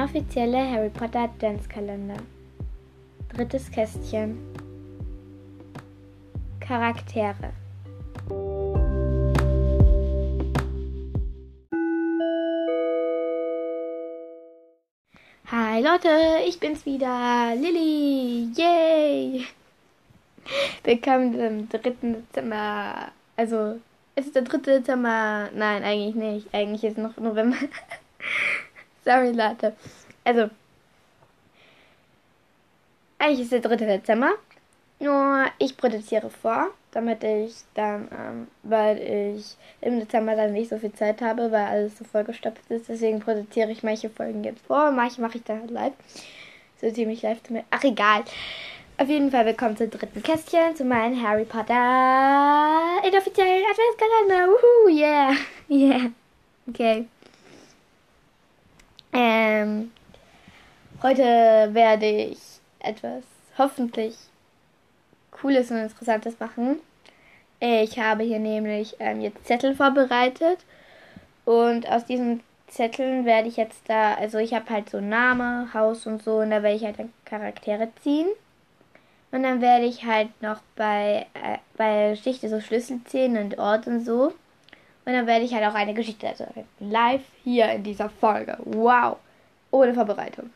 inoffizielle Harry Potter Adventskalender. Drittes Kästchen. Charaktere. Hi Leute, ich bin's wieder, Lilly, yay! Willkommen im dritten Dezember. Also, es ist der dritte Dezember. Nein, eigentlich nicht. Eigentlich ist noch November. Sorry, Leute. Also, eigentlich ist der dritte Dezember. Nur ich produziere vor, damit ich dann, ähm, weil ich im Dezember dann nicht so viel Zeit habe, weil alles so vollgestopft ist. Deswegen produziere ich manche Folgen jetzt vor, manche mache ich dann halt live. So ziemlich live zu mir. Ach, egal. Auf jeden Fall willkommen zum dritten Kästchen, zu meinem Harry Potter inoffiziellen Adventskalender. Wuhu, yeah, yeah. Okay. Ähm, heute werde ich etwas hoffentlich Cooles und Interessantes machen. Ich habe hier nämlich ähm, jetzt Zettel vorbereitet und aus diesen Zetteln werde ich jetzt da, also ich habe halt so Name, Haus und so und da werde ich halt dann Charaktere ziehen. Und dann werde ich halt noch bei, äh, bei Geschichte so Schlüssel ziehen und Ort und so. Und dann werde ich halt auch eine Geschichte also live hier in dieser Folge. Wow. Ohne Vorbereitung.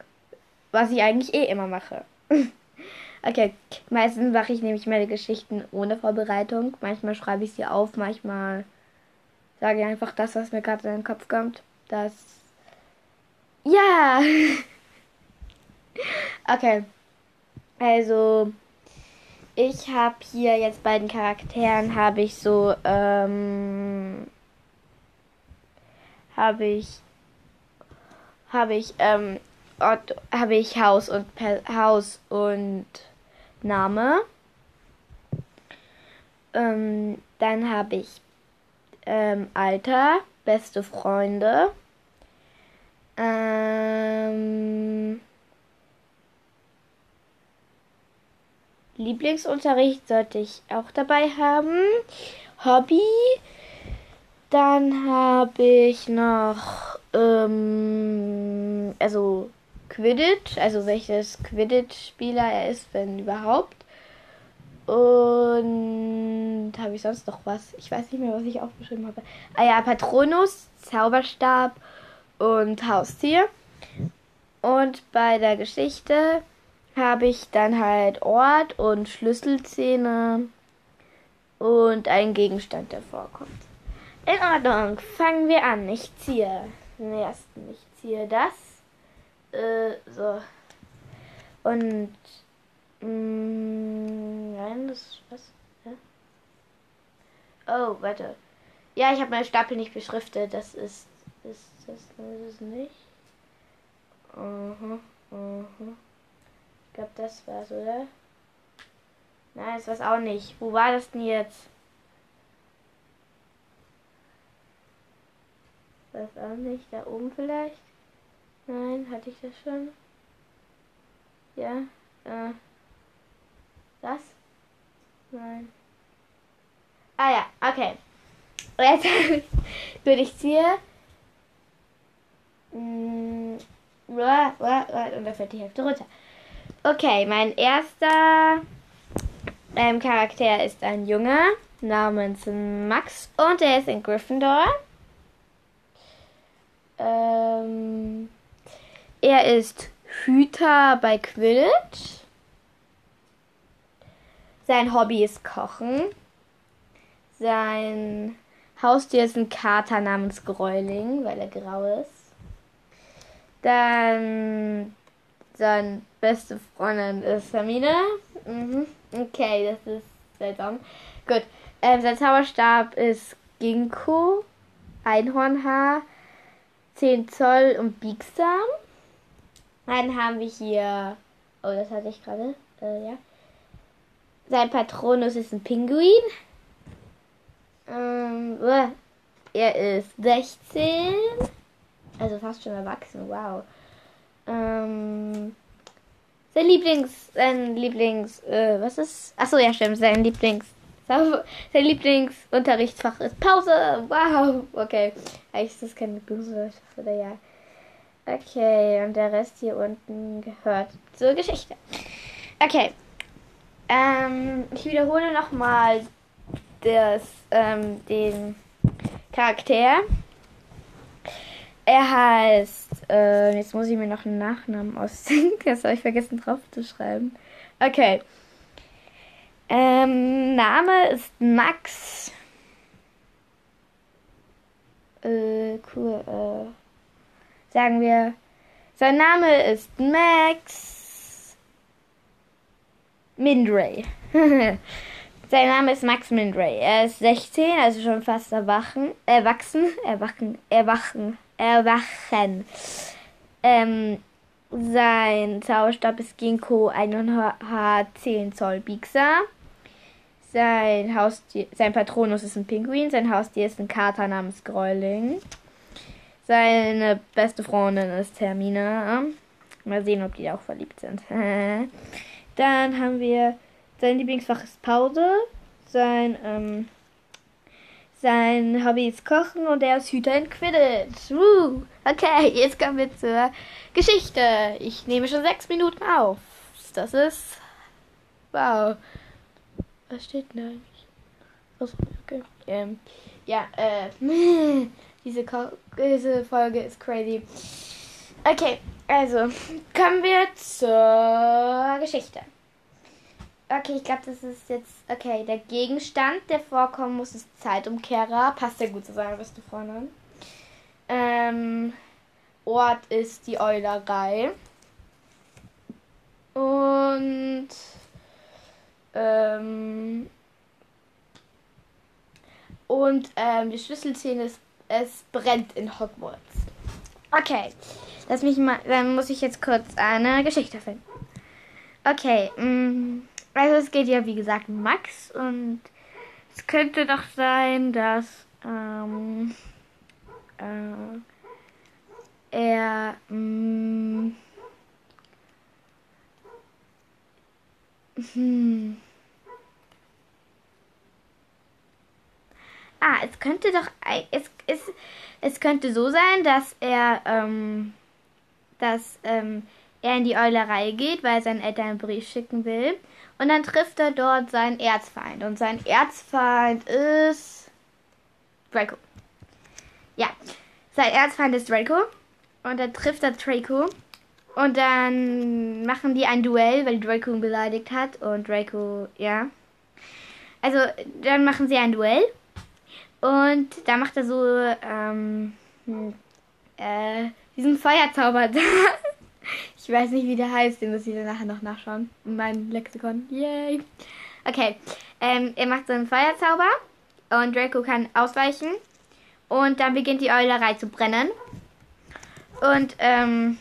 Was ich eigentlich eh immer mache. okay, meistens mache ich nämlich meine Geschichten ohne Vorbereitung. Manchmal schreibe ich sie auf, manchmal sage ich einfach das, was mir gerade in den Kopf kommt. Das. Ja! okay. Also, ich habe hier jetzt bei den Charakteren habe ich so, ähm, habe ich, habe ich, ähm, Ort, habe ich Haus und per Haus und Name. Ähm, dann habe ich ähm, Alter, beste Freunde. Ähm, Lieblingsunterricht sollte ich auch dabei haben. Hobby. Dann habe ich noch, ähm, also Quidditch, also welches Quidditch-Spieler er ist, wenn überhaupt. Und habe ich sonst noch was? Ich weiß nicht mehr, was ich aufgeschrieben habe. Ah ja, Patronus, Zauberstab und Haustier. Und bei der Geschichte habe ich dann halt Ort und Schlüsselszene und einen Gegenstand, der vorkommt. In Ordnung, fangen wir an. Ich ziehe den ersten. Ich ziehe das. Äh, so. Und. Mh, nein, das. Was? Ja? Oh, warte. Ja, ich habe meinen Stapel nicht beschriftet. Das ist. Ist das, ist es nicht? Uh -huh. Ich glaube, das war's, oder? Nein, das war's auch nicht. Wo war das denn jetzt? Das auch nicht. Da oben vielleicht? Nein, hatte ich das schon? Ja. Äh. Das? Nein. Ah ja, okay. Jetzt würde ich hier. Und da fällt die Hälfte runter. Okay, mein erster ähm, Charakter ist ein Junge namens Max und er ist in Gryffindor. Ähm, er ist Hüter bei Quidditch. Sein Hobby ist Kochen. Sein Haustier ist ein Kater namens Gräuling, weil er grau ist. Dann seine beste Freundin ist Hermine. Mhm. Okay, das ist seltsam. Gut. Ähm, sein Zauberstab ist Ginkgo, Einhornhaar, 10 Zoll und biegsam. Dann haben wir hier, oh, das hatte ich gerade, äh, ja. Sein Patronus ist ein Pinguin. Ähm, er ist 16. Also fast schon erwachsen, wow. Ähm, sein Lieblings, sein Lieblings, äh, was ist? Achso, ja, stimmt, sein Lieblings, sein Lieblingsunterrichtsfach ist Pause. Wow, okay. Eigentlich ist das kein Begrüßungsfach oder ja. Okay, und der Rest hier unten gehört zur Geschichte. Okay. Ähm, ich wiederhole nochmal das, ähm, den Charakter. Er heißt, äh, jetzt muss ich mir noch einen Nachnamen ausdenken. Das habe ich vergessen drauf zu schreiben. Okay. Ähm, Name ist Max. Äh, cool. Äh, sagen wir, sein Name ist Max Mindray. Sein Name ist Max Mindray. Er ist 16, also schon fast erwachen, erwachsen, erwachen, erwachen, erwachen. Ähm, sein Zauberstab ist Ginkgo 1H 10 Zoll biegsam. Sein Haustier, sein Patronus ist ein Pinguin. Sein Haustier ist ein Kater namens Gräuling. Seine beste Freundin ist Termina. Mal sehen, ob die auch verliebt sind. Dann haben wir sein Lieblingsfach ist Pause. Sein, ähm, sein Hobby ist Kochen und er ist Hüter in Quidditch. Woo. Okay, jetzt kommen wir zur Geschichte. Ich nehme schon sechs Minuten auf. Das ist. Wow. Was steht da? Achso, okay. Ähm, ja, äh. diese, diese Folge ist crazy. Okay, also kommen wir zur Geschichte. Okay, ich glaube, das ist jetzt. Okay, der Gegenstand, der vorkommen muss, ist Zeitumkehrer. Passt sehr gut zu seiner beste Freundin. Ähm, Ort ist die Eulerei. Und. Ähm, und ähm, die Schlüsselszene ist, es brennt in Hogwarts. Okay, lass mich mal, dann muss ich jetzt kurz eine Geschichte finden. Okay, mh. Mm, also es geht ja wie gesagt Max und es könnte doch sein, dass ähm, äh, er mh, hm. Ah, es könnte doch es, es, es könnte so sein, dass er ähm, dass ähm, er in die Eulerei geht, weil er Eltern einen Brief schicken will. Und dann trifft er dort seinen Erzfeind. Und sein Erzfeind ist Draco. Ja, sein Erzfeind ist Draco. Und dann trifft er Draco. Und dann machen die ein Duell, weil Draco ihn beleidigt hat. Und Draco, ja. Also, dann machen sie ein Duell. Und da macht er so, ähm, äh, diesen Feuerzauber da. Ich weiß nicht, wie der heißt, den muss ich dann nachher noch nachschauen. In meinem Lexikon. Yay. Okay. Ähm, er macht so einen Feuerzauber und Draco kann ausweichen. Und dann beginnt die Eulerei zu brennen. Und, ähm,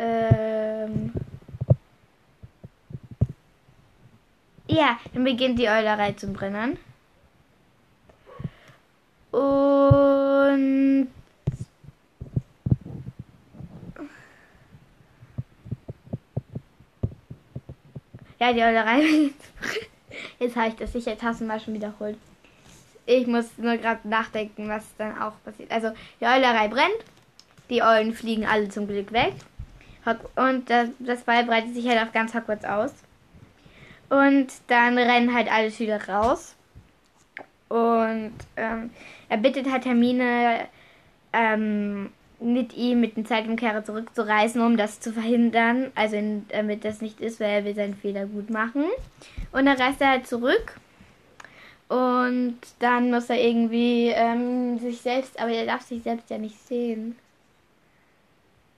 ähm, ja, dann beginnt die Eulerei zu brennen. Und Ja, die Eulerei. Jetzt habe ich das sicher tausendmal schon wiederholt. Ich muss nur gerade nachdenken, was dann auch passiert. Also, die Eulerei brennt. Die Eulen fliegen alle zum Glück weg. Und das, Ball breitet sich halt auf ganz Hogwarts aus. Und dann rennen halt alle Schüler raus. Und ähm, er bittet halt Hermine, ähm, mit ihm mit dem Zeitumkehrer zurückzureisen, um das zu verhindern. Also in, damit das nicht ist, weil er will seinen Fehler gut machen. Und dann reist er halt zurück. Und dann muss er irgendwie ähm, sich selbst, aber er darf sich selbst ja nicht sehen.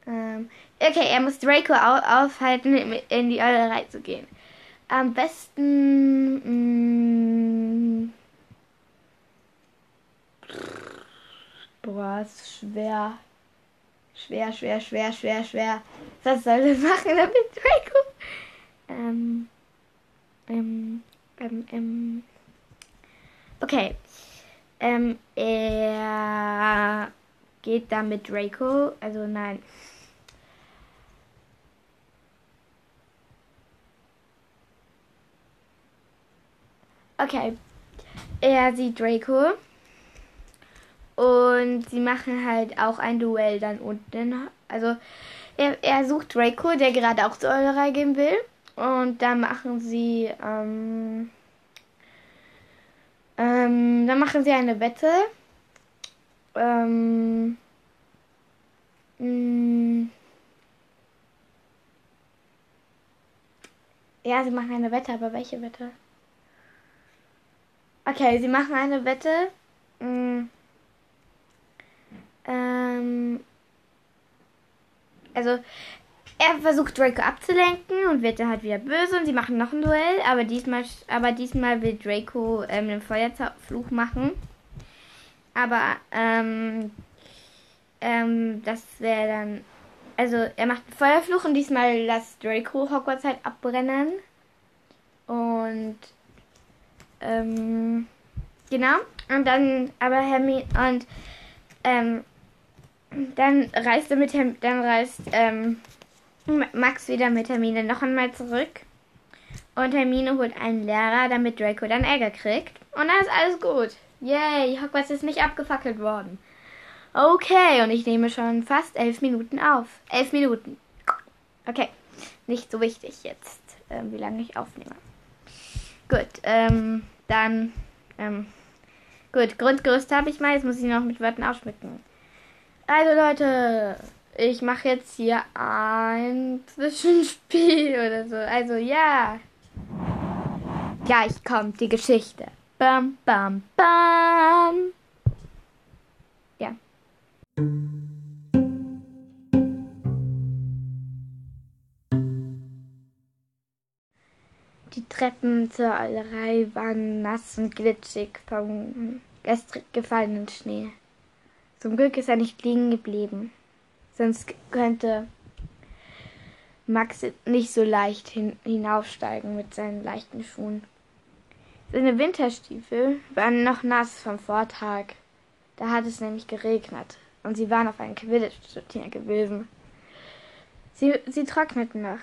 Ähm, okay, er muss Draco au aufhalten, in die Eulerei zu gehen. Am besten. Mh, mm, Boah, ist schwer. Schwer, schwer, schwer, schwer, schwer. Was soll er machen damit Draco? Ähm, ähm, ähm, ähm. Okay. Ähm, er geht da mit Draco. Also nein. Okay. Er sieht Draco. Und sie machen halt auch ein Duell dann unten. Also er, er sucht Draco, der gerade auch zur Eulerei gehen will. Und dann machen sie, ähm, ähm, dann machen sie eine Wette. Ähm, mh, mm. ja, sie machen eine Wette, aber welche Wette? Okay, sie machen eine Wette. Mh, mm. ähm, also er versucht Draco abzulenken und wird dann halt wieder böse und sie machen noch ein Duell, aber diesmal, aber diesmal will Draco ähm, den Feuerfluch machen. Aber ähm, ähm, das wäre dann. Also er macht einen Feuerfluch und diesmal lässt Draco Hogwarts halt abbrennen. Und ähm, genau. Und dann aber Hermine und ähm, dann reist er mit Herm dann reist ähm, Max wieder mit Hermine noch einmal zurück. Und Hermine holt einen Lehrer, damit Draco dann Ärger kriegt. Und dann ist alles gut. Yay, Hogwarts ist nicht abgefackelt worden. Okay, und ich nehme schon fast elf Minuten auf. Elf Minuten. Okay, nicht so wichtig jetzt, äh, wie lange ich aufnehme. Gut, ähm, dann, ähm, gut, Grundgerüst habe ich mal, jetzt muss ich noch mit Wörtern ausschmücken. Also Leute, ich mache jetzt hier ein Zwischenspiel oder so. Also ja. Gleich kommt die Geschichte. Bam, bam, bam. Ja. Treppen zur Eulerei waren nass und glitschig vom gestrig gefallenen Schnee. Zum Glück ist er nicht liegen geblieben. Sonst könnte Max nicht so leicht hin hinaufsteigen mit seinen leichten Schuhen. Seine Winterstiefel waren noch nass vom Vortag. Da hat es nämlich geregnet und sie waren auf einem Quidditch-Turnier gewesen. Sie, sie trockneten noch.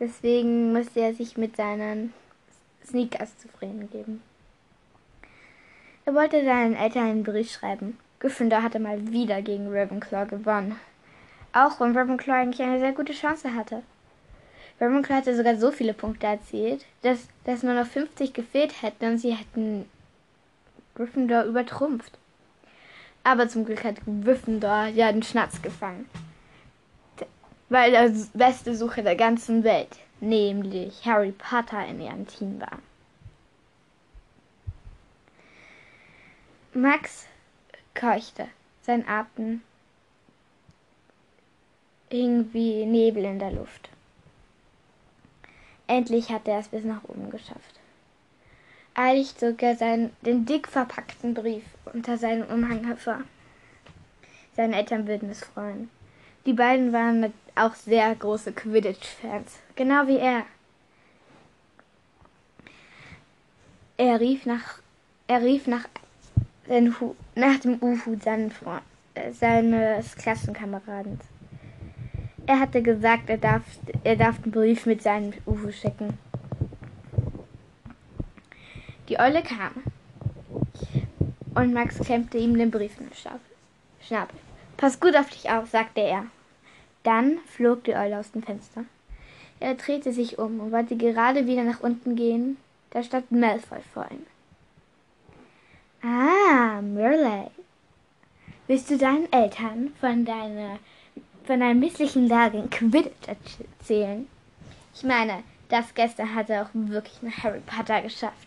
Deswegen musste er sich mit seinen Sneakers zufrieden geben. Er wollte seinen Eltern einen Brief schreiben. Gryffindor hatte mal wieder gegen Ravenclaw gewonnen. Auch wenn Ravenclaw eigentlich eine sehr gute Chance hatte. Ravenclaw hatte sogar so viele Punkte erzielt, dass, dass nur noch 50 gefehlt hätten und sie hätten Gryffindor übertrumpft. Aber zum Glück hat Gryffindor ja den Schnatz gefangen. Weil der beste Sucher der ganzen Welt, nämlich Harry Potter, in ihrem Team war. Max keuchte. Sein Atem hing wie Nebel in der Luft. Endlich hatte er es bis nach oben geschafft. Eilig zog er seinen, den dick verpackten Brief unter seinem Umhang hervor. Seine Eltern würden es freuen. Die beiden waren auch sehr große Quidditch-Fans, genau wie er. Er rief nach, er rief nach, nach dem Uhu seinen, äh, seines Klassenkameraden. Er hatte gesagt, er darf, er darf den Brief mit seinem UFO schicken. Die Eule kam. Und Max klemmte ihm den Brief in den Schnabel. Pass gut auf dich auf, sagte er. Dann flog die Eule aus dem Fenster. Er drehte sich um und wollte gerade wieder nach unten gehen. Da stand Malfoy vor ihm. Ah, Merley. Willst du deinen Eltern von deiner von einer misslichen Lage in Quidditch erzählen. Ich meine, das gestern hat er auch wirklich nach Harry Potter geschafft.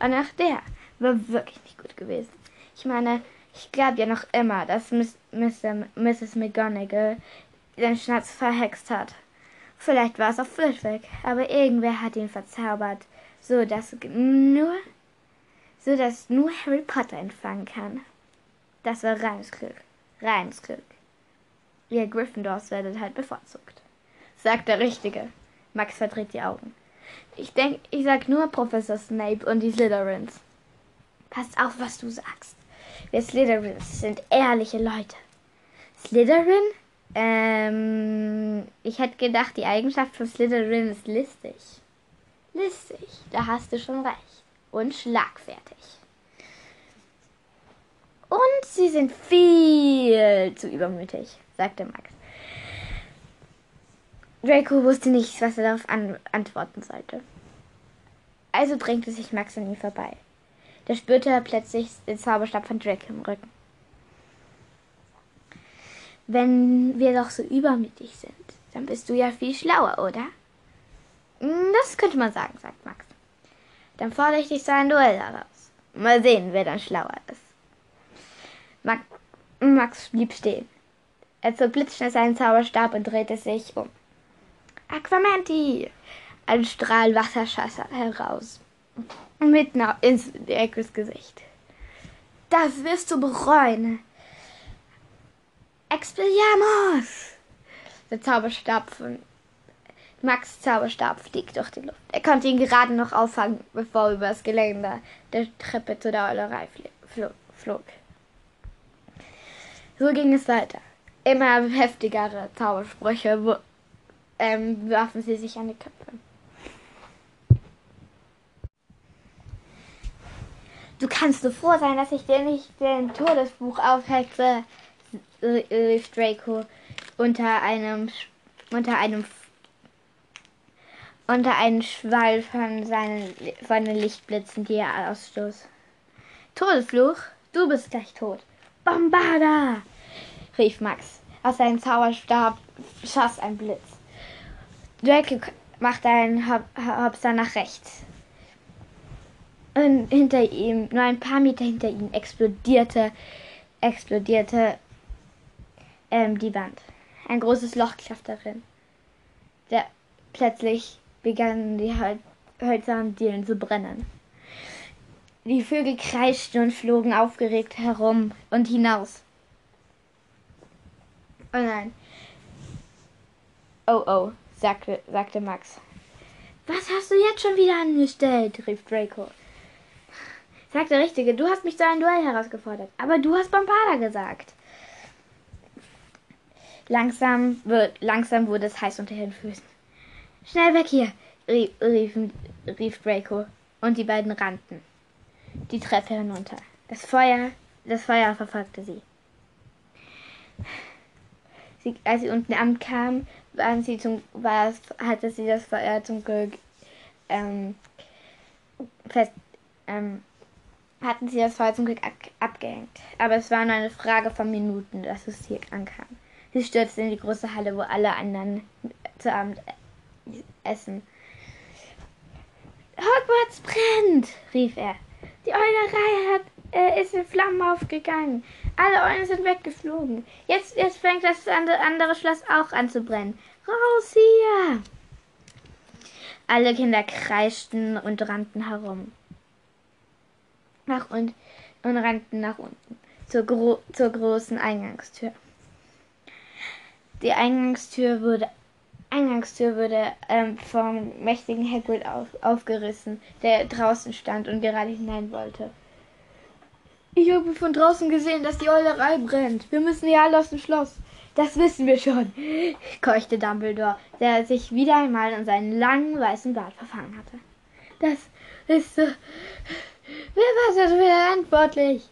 Und auch der war wirklich nicht gut gewesen. Ich meine, ich glaube ja noch immer, dass Miss, Mr., Mrs. McGonagall den Schnatz verhext hat. Vielleicht war es auch Flitwick, aber irgendwer hat ihn verzaubert, so dass nur, so dass nur Harry Potter ihn fangen kann. Das war reines Glück. Reines Glück. Ihr Gryffindors werdet halt bevorzugt. Sagt der Richtige. Max verdreht die Augen. Ich denke, ich sag nur Professor Snape und die Slytherins. Passt auf, was du sagst. Wir Slytherins sind ehrliche Leute. Slytherin? Ähm, ich hätte gedacht, die Eigenschaft von Slytherin ist listig. Listig, da hast du schon recht. Und schlagfertig. Und sie sind viel zu übermütig, sagte Max. Draco wusste nicht, was er darauf an antworten sollte. Also drängte sich Max an ihm vorbei. Da spürte er plötzlich den Zauberstab von Draco im Rücken. Wenn wir doch so übermütig sind, dann bist du ja viel schlauer, oder? Hm, das könnte man sagen, sagt Max. Dann fordere ich dich zu einem Duell heraus. Mal sehen, wer dann schlauer ist. Max, Max blieb stehen. Er zog blitzschnell seinen Zauberstab und drehte sich um. Aquamenti! Ein Strahl Wasser schoss heraus. Mitten ins Eckes Gesicht. Das wirst du bereuen. Expelliarmus! Der Zauberstab von Max Zauberstab fliegt durch die Luft. Er konnte ihn gerade noch auffangen, bevor er über das Geländer der Treppe zu der Eulerei flog. So ging es weiter. Immer heftigere Zaubersprüche ähm, werfen sie sich an die Köpfe. Du kannst so froh sein, dass ich dir nicht den Todesbuch aufhexe, rief Draco unter einem unter einem unter einem Schwall von seinen von den Lichtblitzen, die er ausstoß. Todesfluch, du bist gleich tot. Bombarda! rief Max. Aus seinem Zauberstab schoss ein Blitz. Draco machte einen Hopser nach rechts. Und hinter ihm, nur ein paar Meter hinter ihm, explodierte, explodierte ähm, die Wand. Ein großes Loch klaffte darin. Der, plötzlich begannen die hölzernen Dielen zu brennen. Die Vögel kreischten und flogen aufgeregt herum und hinaus. Oh nein. Oh oh sagte, sagte Max. Was hast du jetzt schon wieder angestellt? rief Draco. Sagte der Richtige, du hast mich zu einem Duell herausgefordert, aber du hast Bombarda gesagt. Langsam, langsam wurde es heiß unter ihren Füßen. Schnell weg hier, rief, rief, rief Draco, und die beiden rannten die Treppe hinunter. Das Feuer, das Feuer verfolgte sie. sie als sie unten ankam, waren sie zum, war, hatte sie das Feuer zum Glück ähm, fest, ähm, hatten sie das Feuer zum Glück ab, abgehängt. Aber es war nur eine Frage von Minuten, dass es hier ankam. Sie stürzte in die große Halle, wo alle anderen zu Abend essen. Hogwarts brennt, rief er. Die Eulerei hat, äh, ist in Flammen aufgegangen. Alle Eulen sind weggeflogen. Jetzt, jetzt fängt das andere Schloss auch an zu brennen. Raus hier! Alle Kinder kreischten und rannten herum. Nach und, und rannten nach unten zur, gro zur großen Eingangstür. Die Eingangstür wurde Eingangstür wurde ähm, vom mächtigen Hagrid auf, aufgerissen, der draußen stand und gerade hinein wollte. Ich habe von draußen gesehen, dass die Eulerei brennt. Wir müssen hier alle aus dem Schloss. Das wissen wir schon, keuchte Dumbledore, der sich wieder einmal in seinen langen weißen Bart verfangen hatte. Das ist so. Wer war wieder verantwortlich?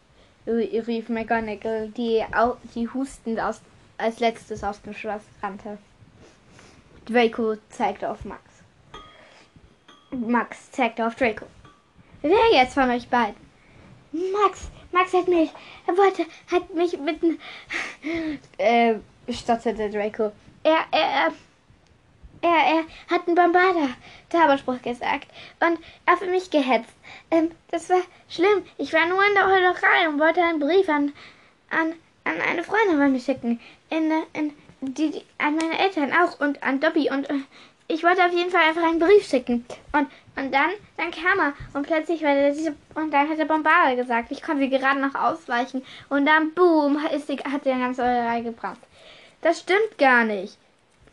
rief McGonagall, die, die hustend aus, als letztes aus dem Schloss rannte. Draco zeigte auf Max. Max zeigte auf Draco. Wer jetzt von euch beiden? Max, Max hat mich, er wollte, hat mich mitten, äh, stotterte Draco. Er, er, er, er hat einen Bombarda-Zauberspruch gesagt und auf mich gehetzt. Ähm, das war schlimm. Ich war nur in der Heulerei und wollte einen Brief an, an, an eine Freundin von mir schicken. In, in, die, die, an meine Eltern auch und an Dobby und, ich wollte auf jeden Fall einfach einen Brief schicken. Und, und dann, dann kam er und plötzlich war der, und dann hat der Bombarder gesagt, ich konnte gerade noch ausweichen und dann, boom, ist die, hat die ganze Eulerei gebrannt. Das stimmt gar nicht,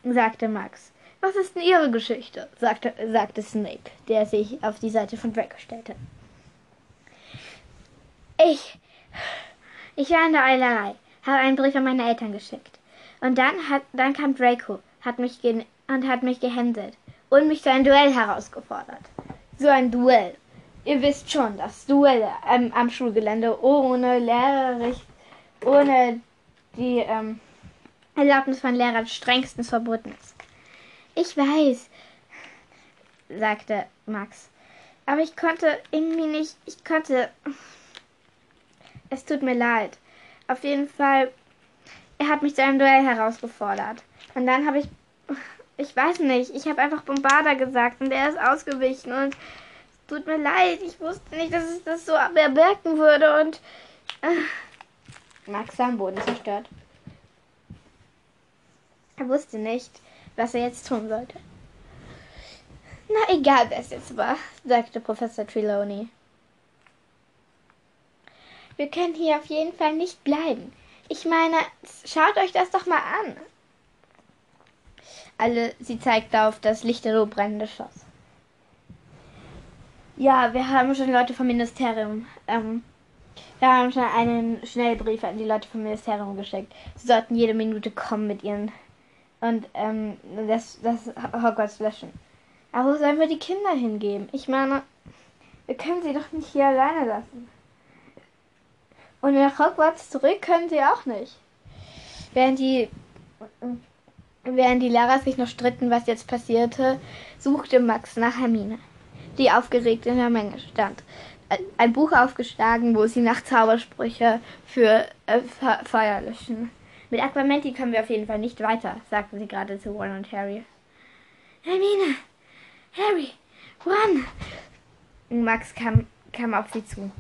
sagte Max. Was ist denn Ihre Geschichte? sagte, sagte Snape, der sich auf die Seite von Draco stellte. Ich, ich war in der Eulerei, habe einen Brief an meine Eltern geschickt. Und dann hat, dann kam Draco, hat mich und hat mich gehänselt und mich zu einem Duell herausgefordert. So ein Duell. Ihr wisst schon, dass Duelle ähm, am Schulgelände ohne Lehrerrecht, ohne die ähm, Erlaubnis von Lehrern strengstens verboten ist. Ich weiß, sagte Max. Aber ich konnte irgendwie nicht, ich konnte. Es tut mir leid. Auf jeden Fall, er hat mich zu einem Duell herausgefordert. Und dann habe ich ich weiß nicht, ich habe einfach Bombarder gesagt und er ist ausgewichen und es tut mir leid, ich wusste nicht, dass es das so bewirken würde und äh, Max am Boden zerstört. Er wusste nicht, was er jetzt tun sollte. Na egal, wer es jetzt war, sagte Professor Trelawney. Wir können hier auf jeden Fall nicht bleiben. Ich meine, schaut euch das doch mal an alle, sie zeigte auf das lichterloh brennende Schloss. Ja, wir haben schon Leute vom Ministerium. Ähm, wir haben schon einen Schnellbrief an die Leute vom Ministerium geschickt. Sie sollten jede Minute kommen mit ihren und ähm, das, das Hogwarts löschen. Aber wo sollen wir die Kinder hingeben? Ich meine, wir können sie doch nicht hier alleine lassen. Und nach Hogwarts zurück können sie auch nicht. Während die Während die Lehrer sich noch stritten, was jetzt passierte, suchte Max nach Hermine, die aufgeregt in der Menge stand. Ein Buch aufgeschlagen, wo sie nach Zaubersprüche für äh, Feuer löschen. Mit Aquamenti kommen wir auf jeden Fall nicht weiter, sagte sie gerade zu Ron und Harry. Hermine! Harry! Ron! Max kam, kam auf sie zu.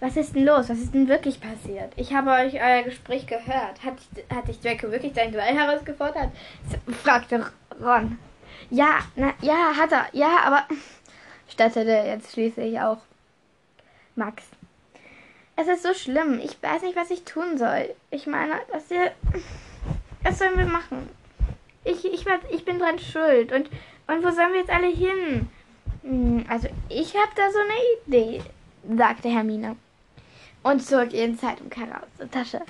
Was ist denn los? Was ist denn wirklich passiert? Ich habe euch euer Gespräch gehört. Hat, hat dich Draco wirklich dein Duell herausgefordert? fragte Ron. Ja, na, ja, hat er. Ja, aber stotterte jetzt schließlich auch Max. Es ist so schlimm. Ich weiß nicht, was ich tun soll. Ich meine, dass ihr. Was sollen wir machen? Ich, ich, ich bin dran schuld. Und, und wo sollen wir jetzt alle hin? Hm, also, ich habe da so eine Idee, sagte Hermine und zog ihren Zeitungskarre aus der Tasche.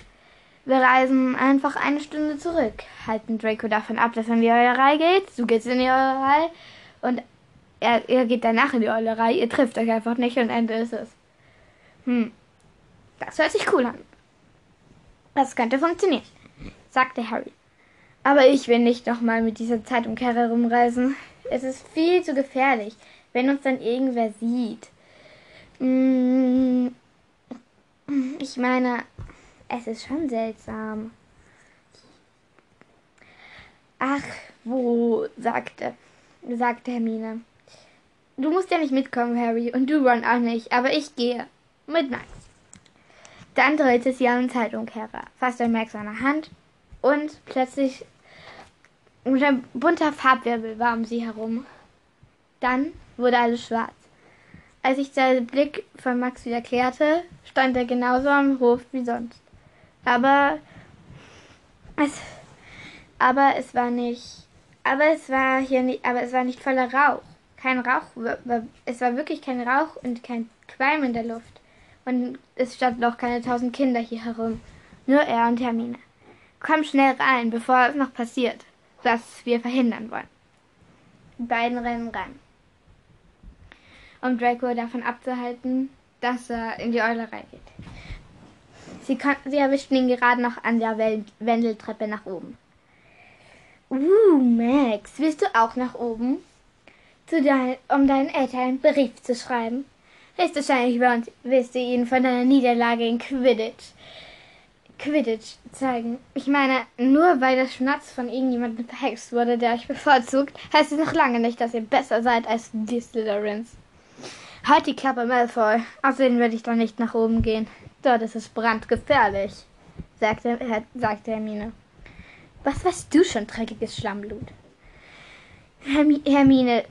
Wir reisen einfach eine Stunde zurück, halten Draco davon ab, dass er in die Eulerei geht. Du gehst in die Eulerei und er, er geht danach in die Eulerei. Ihr trifft euch einfach nicht und Ende ist es. Hm, das hört sich cool an. Das könnte funktionieren, sagte Harry. Aber ich will nicht nochmal mit dieser Zeitumkehrer rumreisen. Es ist viel zu gefährlich, wenn uns dann irgendwer sieht. Hm, ich meine, es ist schon seltsam. Ach, wo, sagte, sagte Hermine. Du musst ja nicht mitkommen, Harry, und du Ron auch nicht, aber ich gehe. Mit Max. Dann drehte sie an Zeitumkehrer, fasste Max an der Hand und plötzlich ein bunter Farbwirbel war um sie herum. Dann wurde alles schwarz. Als sich der Blick von Max wieder klärte, stand er genauso am Hof wie sonst. Aber es, aber es war nicht, aber es war hier nicht, aber es war nicht voller Rauch. Kein Rauch, es war wirklich kein Rauch und kein Qualm in der Luft. Und es standen auch keine tausend Kinder hier herum. Nur er und Hermine. Komm schnell rein, bevor es noch passiert, was wir verhindern wollen. Die beiden rennen rein um Draco davon abzuhalten, dass er in die Eulerei geht. Sie, sie erwischten ihn gerade noch an der Wendeltreppe nach oben. Uh, Max, willst du auch nach oben? Dein, um deinen Eltern einen Brief zu schreiben? Höchstwahrscheinlich willst du ihnen von deiner Niederlage in Quidditch, Quidditch zeigen. Ich meine, nur weil das Schnatz von irgendjemandem verhext wurde, der euch bevorzugt, heißt es noch lange nicht, dass ihr besser seid als die Slytherins. Halt die Klappe, Malfoy. Außerdem werde ich doch nicht nach oben gehen. Dort ist es brandgefährlich, sagte, sagte Hermine. Was weißt du schon, dreckiges Schlammblut? Hermi Hermine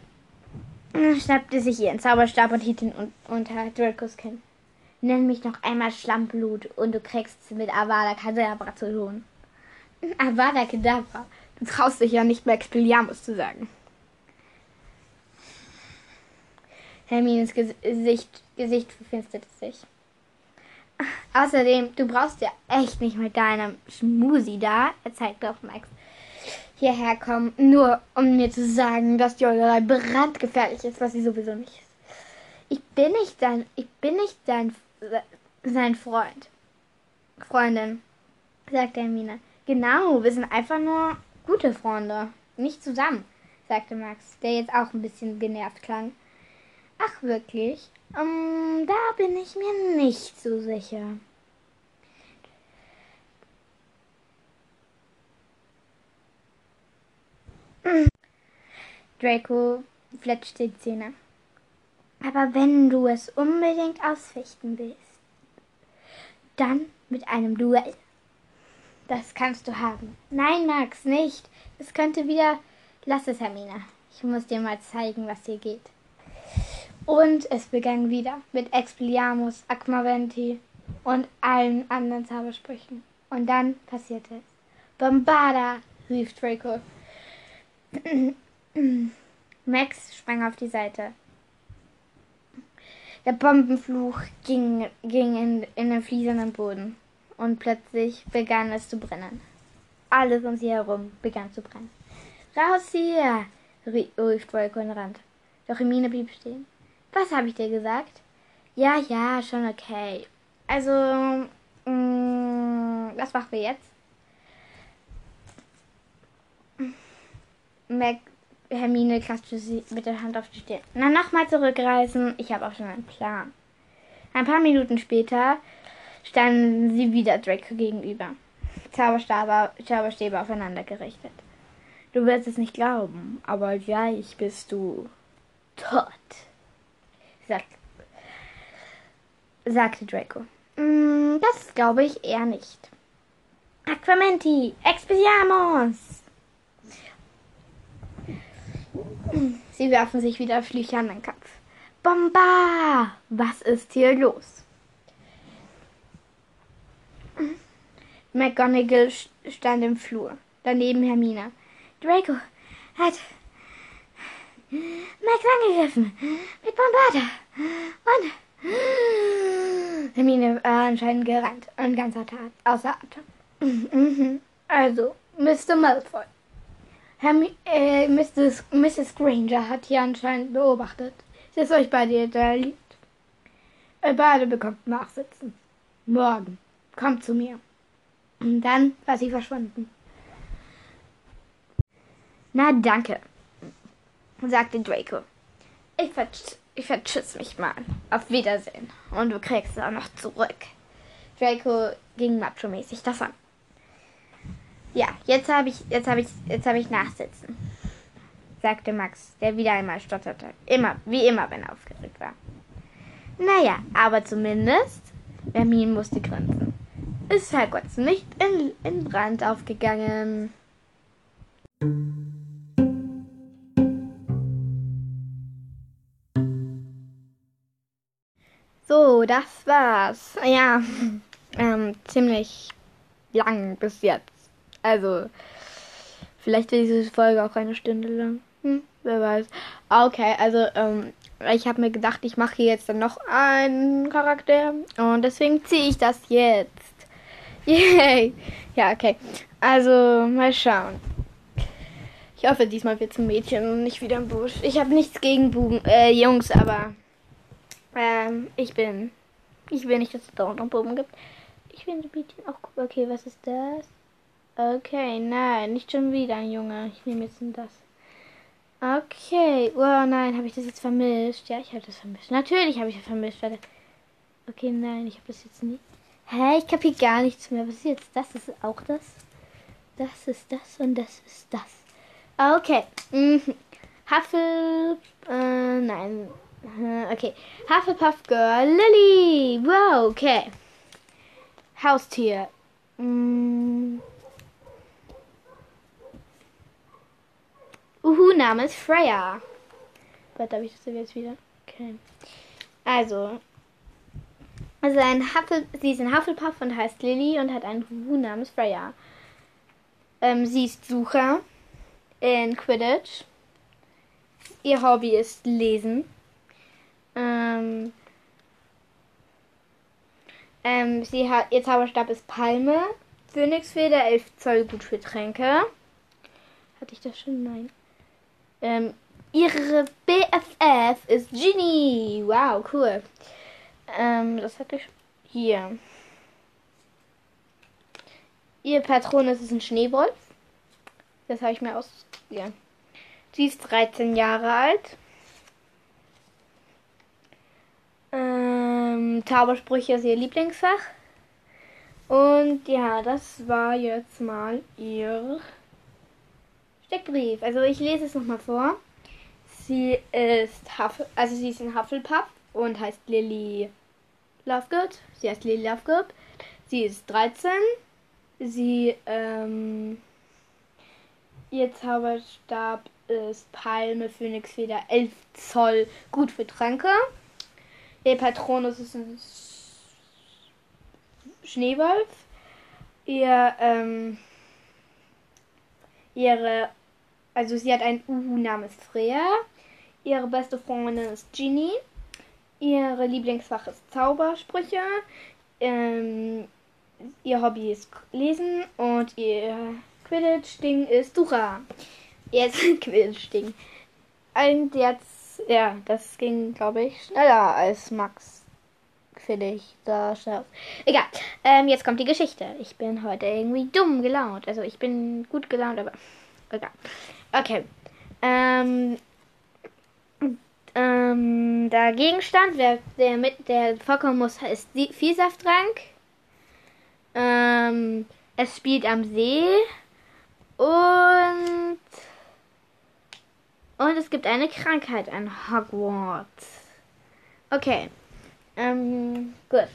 schnappte sich ihren Zauberstab und hielt ihn un unter Dracos Kinn. Nenn mich noch einmal Schlammblut und du kriegst mit Avada Kedavra zu tun. Avada Kedavra. Du traust dich ja nicht mehr Expelliarmus zu sagen. Hermines Gesicht, Gesicht verfinsterte sich. Außerdem, du brauchst ja echt nicht mit deinem Schmusi da, er zeigte auf Max, hierher kommen, nur um mir zu sagen, dass die Eulerei brandgefährlich ist, was sie sowieso nicht ist. Ich bin nicht dein, ich bin nicht dein, sein Freund. Freundin, sagte Hermine. Genau, wir sind einfach nur gute Freunde. Nicht zusammen, sagte Max, der jetzt auch ein bisschen genervt klang. Ach wirklich? Um, da bin ich mir nicht so sicher. Draco fletschte die Zähne. Aber wenn du es unbedingt ausfechten willst, dann mit einem Duell. Das kannst du haben. Nein, Max, nicht. Es könnte wieder. Lass es, Hermine. Ich muss dir mal zeigen, was hier geht. Und es begann wieder mit Expelliarmus, Aquaventi und allen anderen Zaubersprüchen. Und dann passierte es. Bombarda, rief Draco. Max sprang auf die Seite. Der Bombenfluch ging, ging in, in den fließenden Boden und plötzlich begann es zu brennen. Alles um sie herum begann zu brennen. Raus hier! rief Draco und Rand. Doch Hermine blieb stehen. Was habe ich dir gesagt? Ja, ja, schon okay. Also, mh, mm, was machen wir jetzt? Mac, Hermine klatschte sie mit der Hand auf die Stirn. Na, nochmal zurückreißen. Ich habe auch schon einen Plan. Ein paar Minuten später standen sie wieder Draco gegenüber. Zauberstäbe, Zauberstäbe aufeinander gerichtet. Du wirst es nicht glauben, aber gleich bist du tot sagt, sagte Draco. Mm, das glaube ich eher nicht. Aquamenti, Expelliarmus! Sie werfen sich wieder Flüche an den Kopf. Bomba! Was ist hier los? McGonagall stand im Flur, daneben Hermine. Draco hat Max angegriffen. Mit Bombarda. Und Hermine war anscheinend gerannt und ganz außer Atem. Mhm. Also, Mr. Malfoy. Hermi äh, Mrs. Mrs. Granger hat hier anscheinend beobachtet. Ist euch beide hinterliebt. Ihr beide bekommt Nachsitzen. Morgen. Kommt zu mir. Und dann war sie verschwunden. Na, danke, sagte Draco. Ich, vertsch ich vertschüss mich mal. Auf Wiedersehen. Und du kriegst es auch noch zurück. Draco ging macho-mäßig davon. Ja, jetzt habe ich, jetzt habe ich, jetzt habe ich Nachsitzen, sagte Max, der wieder einmal stotterte. Immer, wie immer, wenn er aufgeregt war. Naja, aber zumindest, Hermine musste grinsen. Ist Hogwarts nicht in, in Brand aufgegangen. So, das war's. Ja, ähm, ziemlich lang bis jetzt. Also, vielleicht wird diese Folge auch eine Stunde lang. Hm, wer weiß. Okay, also, ähm, ich habe mir gedacht, ich mache hier jetzt dann noch einen Charakter. Und deswegen ziehe ich das jetzt. Yay! Ja, okay. Also, mal schauen. Ich hoffe, diesmal wird es ein Mädchen und nicht wieder ein Busch. Ich habe nichts gegen Buben, äh, Jungs, aber ähm, ich bin. Ich will nicht, dass es dauernd noch Buben gibt. Ich finde Mädchen auch cool. Okay, was ist das? Okay, nein, nicht schon wieder ein Junge. Ich nehme jetzt das. Okay. Oh nein, habe ich das jetzt vermischt? Ja, ich habe das vermischt. Natürlich habe ich das vermischt. Warte. Okay, nein, ich habe das jetzt nicht. Hä, ich kapiere gar nichts mehr. Was ist jetzt das? Ist auch das? Das ist das und das ist das. Okay. Mhm. Huffle. Äh, nein. Okay. Hufflepuff Girl Lily. Wow, okay. Haustier. Mm. Name ist Freya. Warte, habe ich das jetzt wieder? Okay. Also, also ein Huffle, sie ist ein Hufflepuff und heißt Lily und hat einen Wu namens Freya. Ähm, sie ist Sucher in Quidditch. Ihr Hobby ist Lesen. Ähm, ähm, sie hat, ihr Zauberstab ist Palme. Phönixfeder, 11 Zoll gut für Tränke. Hatte ich das schon? Nein. Ähm, ihre BFF ist Ginny. Wow, cool. Ähm, das hatte ich hier. Ihr Patron ist ein Schneewolf. Das habe ich mir aus. Ja. Sie ist 13 Jahre alt. Ähm, Zaubersprüche ist ihr Lieblingsfach. Und ja, das war jetzt mal ihr Steckbrief. Also ich lese es nochmal vor. Sie ist Huffle, also sie ist ein Hufflepuff und heißt Lily Lovegood. Sie heißt Lily Lovegood. Sie ist 13. Sie, ähm, ihr Zauberstab ist Palme, Phönixfeder, 11 Zoll, gut für Tränke. Ihr Patronus ist ein Schneewolf. Ihr, ähm, ihre, also sie hat einen Uhu namens Freya. Ihre beste Freundin ist Ginny. Ihre Lieblingsfach ist Zaubersprüche. Ähm, ihr Hobby ist Lesen und ihr Quidditch-Ding ist Dura. Jetzt Quidditch-Ding. Und jetzt, ja, das ging, glaube ich, schneller als Max. Ich. Da schnell. Egal. Ähm, jetzt kommt die Geschichte. Ich bin heute irgendwie dumm gelaunt. Also ich bin gut gelaunt, aber egal. Okay. Ähm, ähm, der Gegenstand, der, der mit der vorkommen muss, ist Vielsafttrank. Ähm, es spielt am See. Und. Und es gibt eine Krankheit an Hogwarts. Okay. Ähm, gut.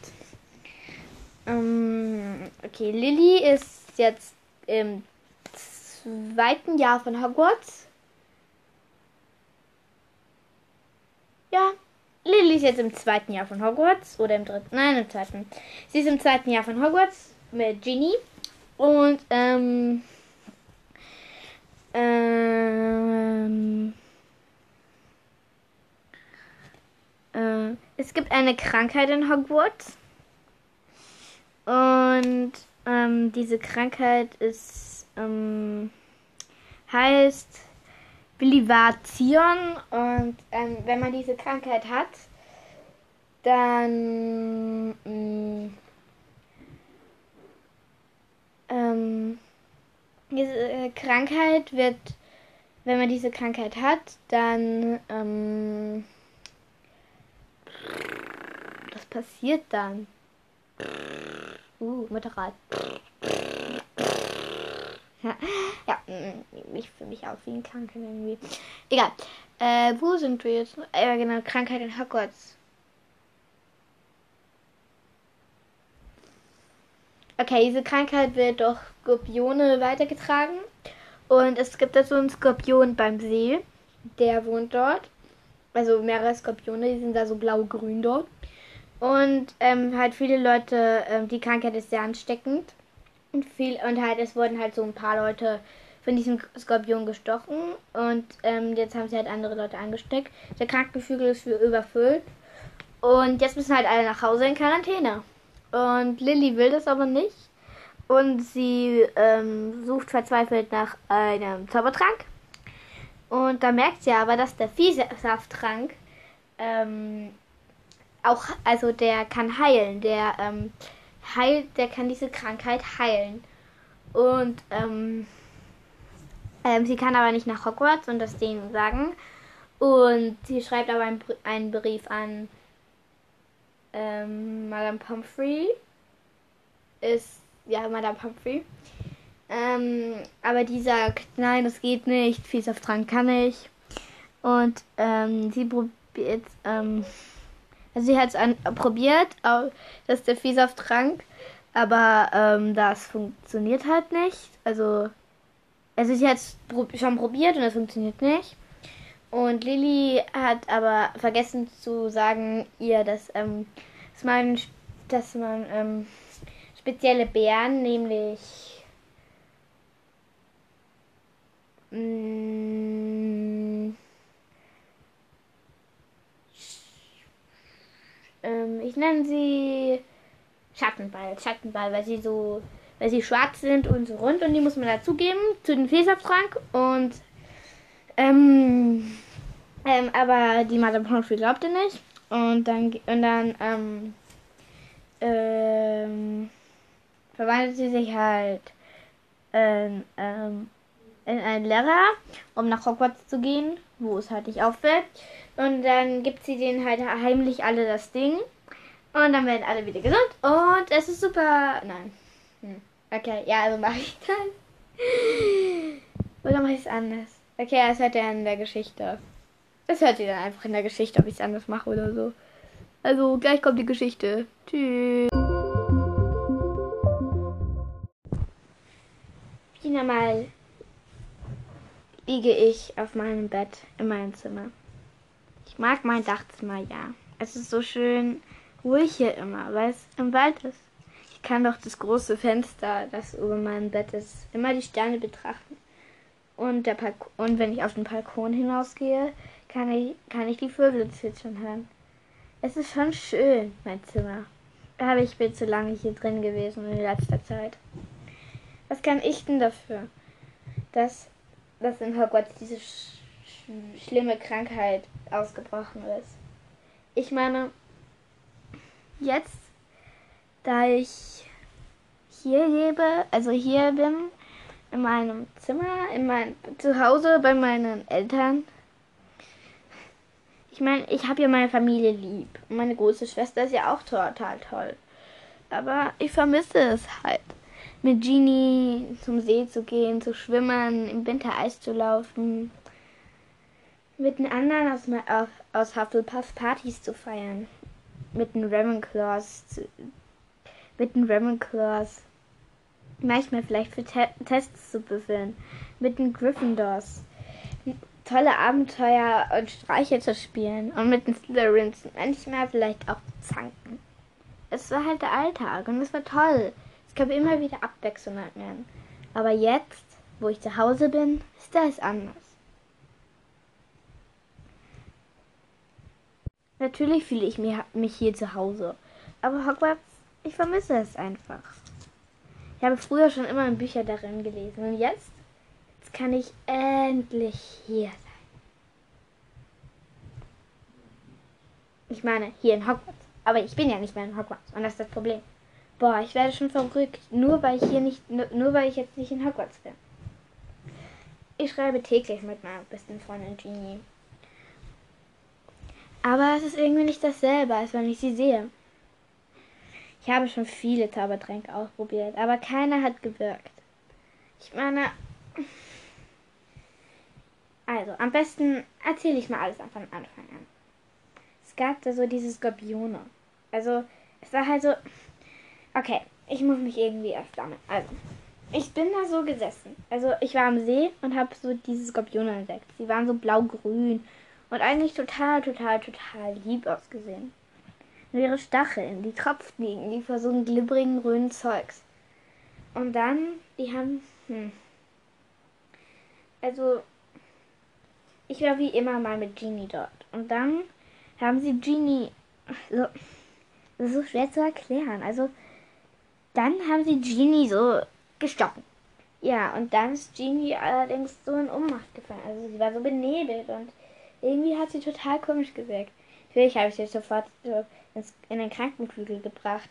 Ähm, okay, Lilly ist jetzt im zweiten Jahr von Hogwarts. Ja, Lily ist jetzt im zweiten Jahr von Hogwarts. Oder im dritten. Nein, im zweiten. Sie ist im zweiten Jahr von Hogwarts mit Ginny. Und, ähm. Ähm. Äh, es gibt eine Krankheit in Hogwarts. Und ähm, diese Krankheit ist ähm, heißt Bilivation und ähm, wenn man diese Krankheit hat, dann mh, ähm, diese äh, Krankheit wird, wenn man diese Krankheit hat, dann ähm, was passiert dann? Uh, Motorrad. ja, mm, ich fühle mich auch wie ein Kranken irgendwie. Egal. Äh, wo sind wir jetzt? Äh, genau, Krankheit in Hogwarts. Okay, diese Krankheit wird durch Skorpione weitergetragen. Und es gibt da so einen Skorpion beim See. Der wohnt dort. Also mehrere Skorpione, die sind da so blau-grün dort. Und ähm, halt viele Leute, ähm, die Krankheit ist sehr ansteckend. Und viel, und halt, es wurden halt so ein paar Leute von diesem Skorpion gestochen. Und ähm, jetzt haben sie halt andere Leute angesteckt. Der Krankenflügel ist überfüllt. Und jetzt müssen halt alle nach Hause in Quarantäne. Und Lilly will das aber nicht. Und sie ähm, sucht verzweifelt nach einem Zaubertrank. Und da merkt sie aber, dass der Viehsafttrank ähm, auch, also der kann heilen. Der ähm, heilt, der kann diese Krankheit heilen. Und ähm, ähm, sie kann aber nicht nach Hogwarts und das denen sagen. Und sie schreibt aber einen, einen Brief an ähm, Madame Pumphrey. Ist, ja, Madame Pumphrey. Ähm, aber die sagt, nein, das geht nicht, Vielsafttrank kann ich. Und ähm, sie probiert, ähm, also sie hat es probiert, dass der Vielsafttrank, aber ähm, das funktioniert halt nicht. Also Also sie hat es schon probiert und es funktioniert nicht. Und Lilly hat aber vergessen zu sagen ihr, dass, ähm, dass man, dass man ähm, spezielle Beeren, nämlich mh, ähm, ich nenne sie Schattenball, Schattenball, weil sie so, weil sie schwarz sind und so rund und die muss man dazugeben zu den Fäserschrank und ähm, ähm, aber die Madame Pomfrey glaubte nicht. Und dann und dann ähm, ähm, verwandelt sie sich halt in, ähm, in einen Lehrer, um nach Hogwarts zu gehen, wo es halt nicht auffällt. Und dann gibt sie denen halt heimlich alle das Ding. Und dann werden alle wieder gesund. Und es ist super. Nein. Hm. Okay, ja, also mache ich dann. Oder mache ich es anders? Okay, das hört ihr in der Geschichte. Das hört ihr dann einfach in der Geschichte, ob ich es anders mache oder so. Also, gleich kommt die Geschichte. Tschüss. Wieder mal liege ich auf meinem Bett in meinem Zimmer. Ich mag mein Dachzimmer, ja. Es ist so schön ruhig hier immer, weil es im Wald ist. Ich kann doch das große Fenster, das über meinem Bett ist, immer die Sterne betrachten. Und, der und wenn ich auf den Balkon hinausgehe, kann ich, kann ich die Vögel zwitschern hören. Es ist schon schön, mein Zimmer. Aber ich bin zu lange hier drin gewesen in letzter Zeit. Was kann ich denn dafür, dass, dass in Hogwarts diese sch schlimme Krankheit ausgebrochen ist? Ich meine, jetzt, da ich hier lebe, also hier bin, in meinem Zimmer, in meinem Zuhause bei meinen Eltern. Ich meine, ich habe ja meine Familie lieb. Meine große Schwester ist ja auch total toll. Aber ich vermisse es halt mit Genie zum See zu gehen, zu schwimmen, im Winter Eis zu laufen, mit den anderen aus, aus Hufflepuff Partys zu feiern, mit den Ravenclaws, zu, mit den Ravenclaws manchmal vielleicht für Te Tests zu büffeln, mit den Gryffindors tolle Abenteuer und Streiche zu spielen und mit den Slytherins manchmal vielleicht auch zu zanken. Es war halt der Alltag und es war toll gab immer wieder Abwechslungen. Aber jetzt, wo ich zu Hause bin, ist das anders. Natürlich fühle ich mich hier zu Hause. Aber Hogwarts, ich vermisse es einfach. Ich habe früher schon immer Bücher darin gelesen. Und jetzt, jetzt kann ich endlich hier sein. Ich meine, hier in Hogwarts. Aber ich bin ja nicht mehr in Hogwarts. Und das ist das Problem. Boah, ich werde schon verrückt. Nur weil ich hier nicht, nur weil ich jetzt nicht in Hogwarts bin. Ich schreibe täglich mit meiner besten Freundin Genie. Aber es ist irgendwie nicht dasselbe, als wenn ich sie sehe. Ich habe schon viele Zaubertränke ausprobiert, aber keiner hat gewirkt. Ich meine. Also, am besten erzähle ich mal alles von Anfang an. Es gab da so diese Skorpione. Also, es war halt so. Okay, ich muss mich irgendwie erst sammeln. Also, ich bin da so gesessen. Also, ich war am See und habe so diese Skorpione entdeckt. Sie waren so blau-grün und eigentlich total, total, total lieb ausgesehen. Und ihre Stacheln, die tropften die vor so einem glibberigen grünen Zeugs. Und dann, die haben, hm. Also, ich war wie immer mal mit Genie dort. Und dann haben sie Genie, so, das ist so schwer zu erklären. Also, dann haben sie Genie so gestochen. Ja, und dann ist Genie allerdings so in Ohnmacht gefallen. Also sie war so benebelt und irgendwie hat sie total komisch gewirkt. Natürlich habe ich sie sofort so in den Krankenflügel gebracht.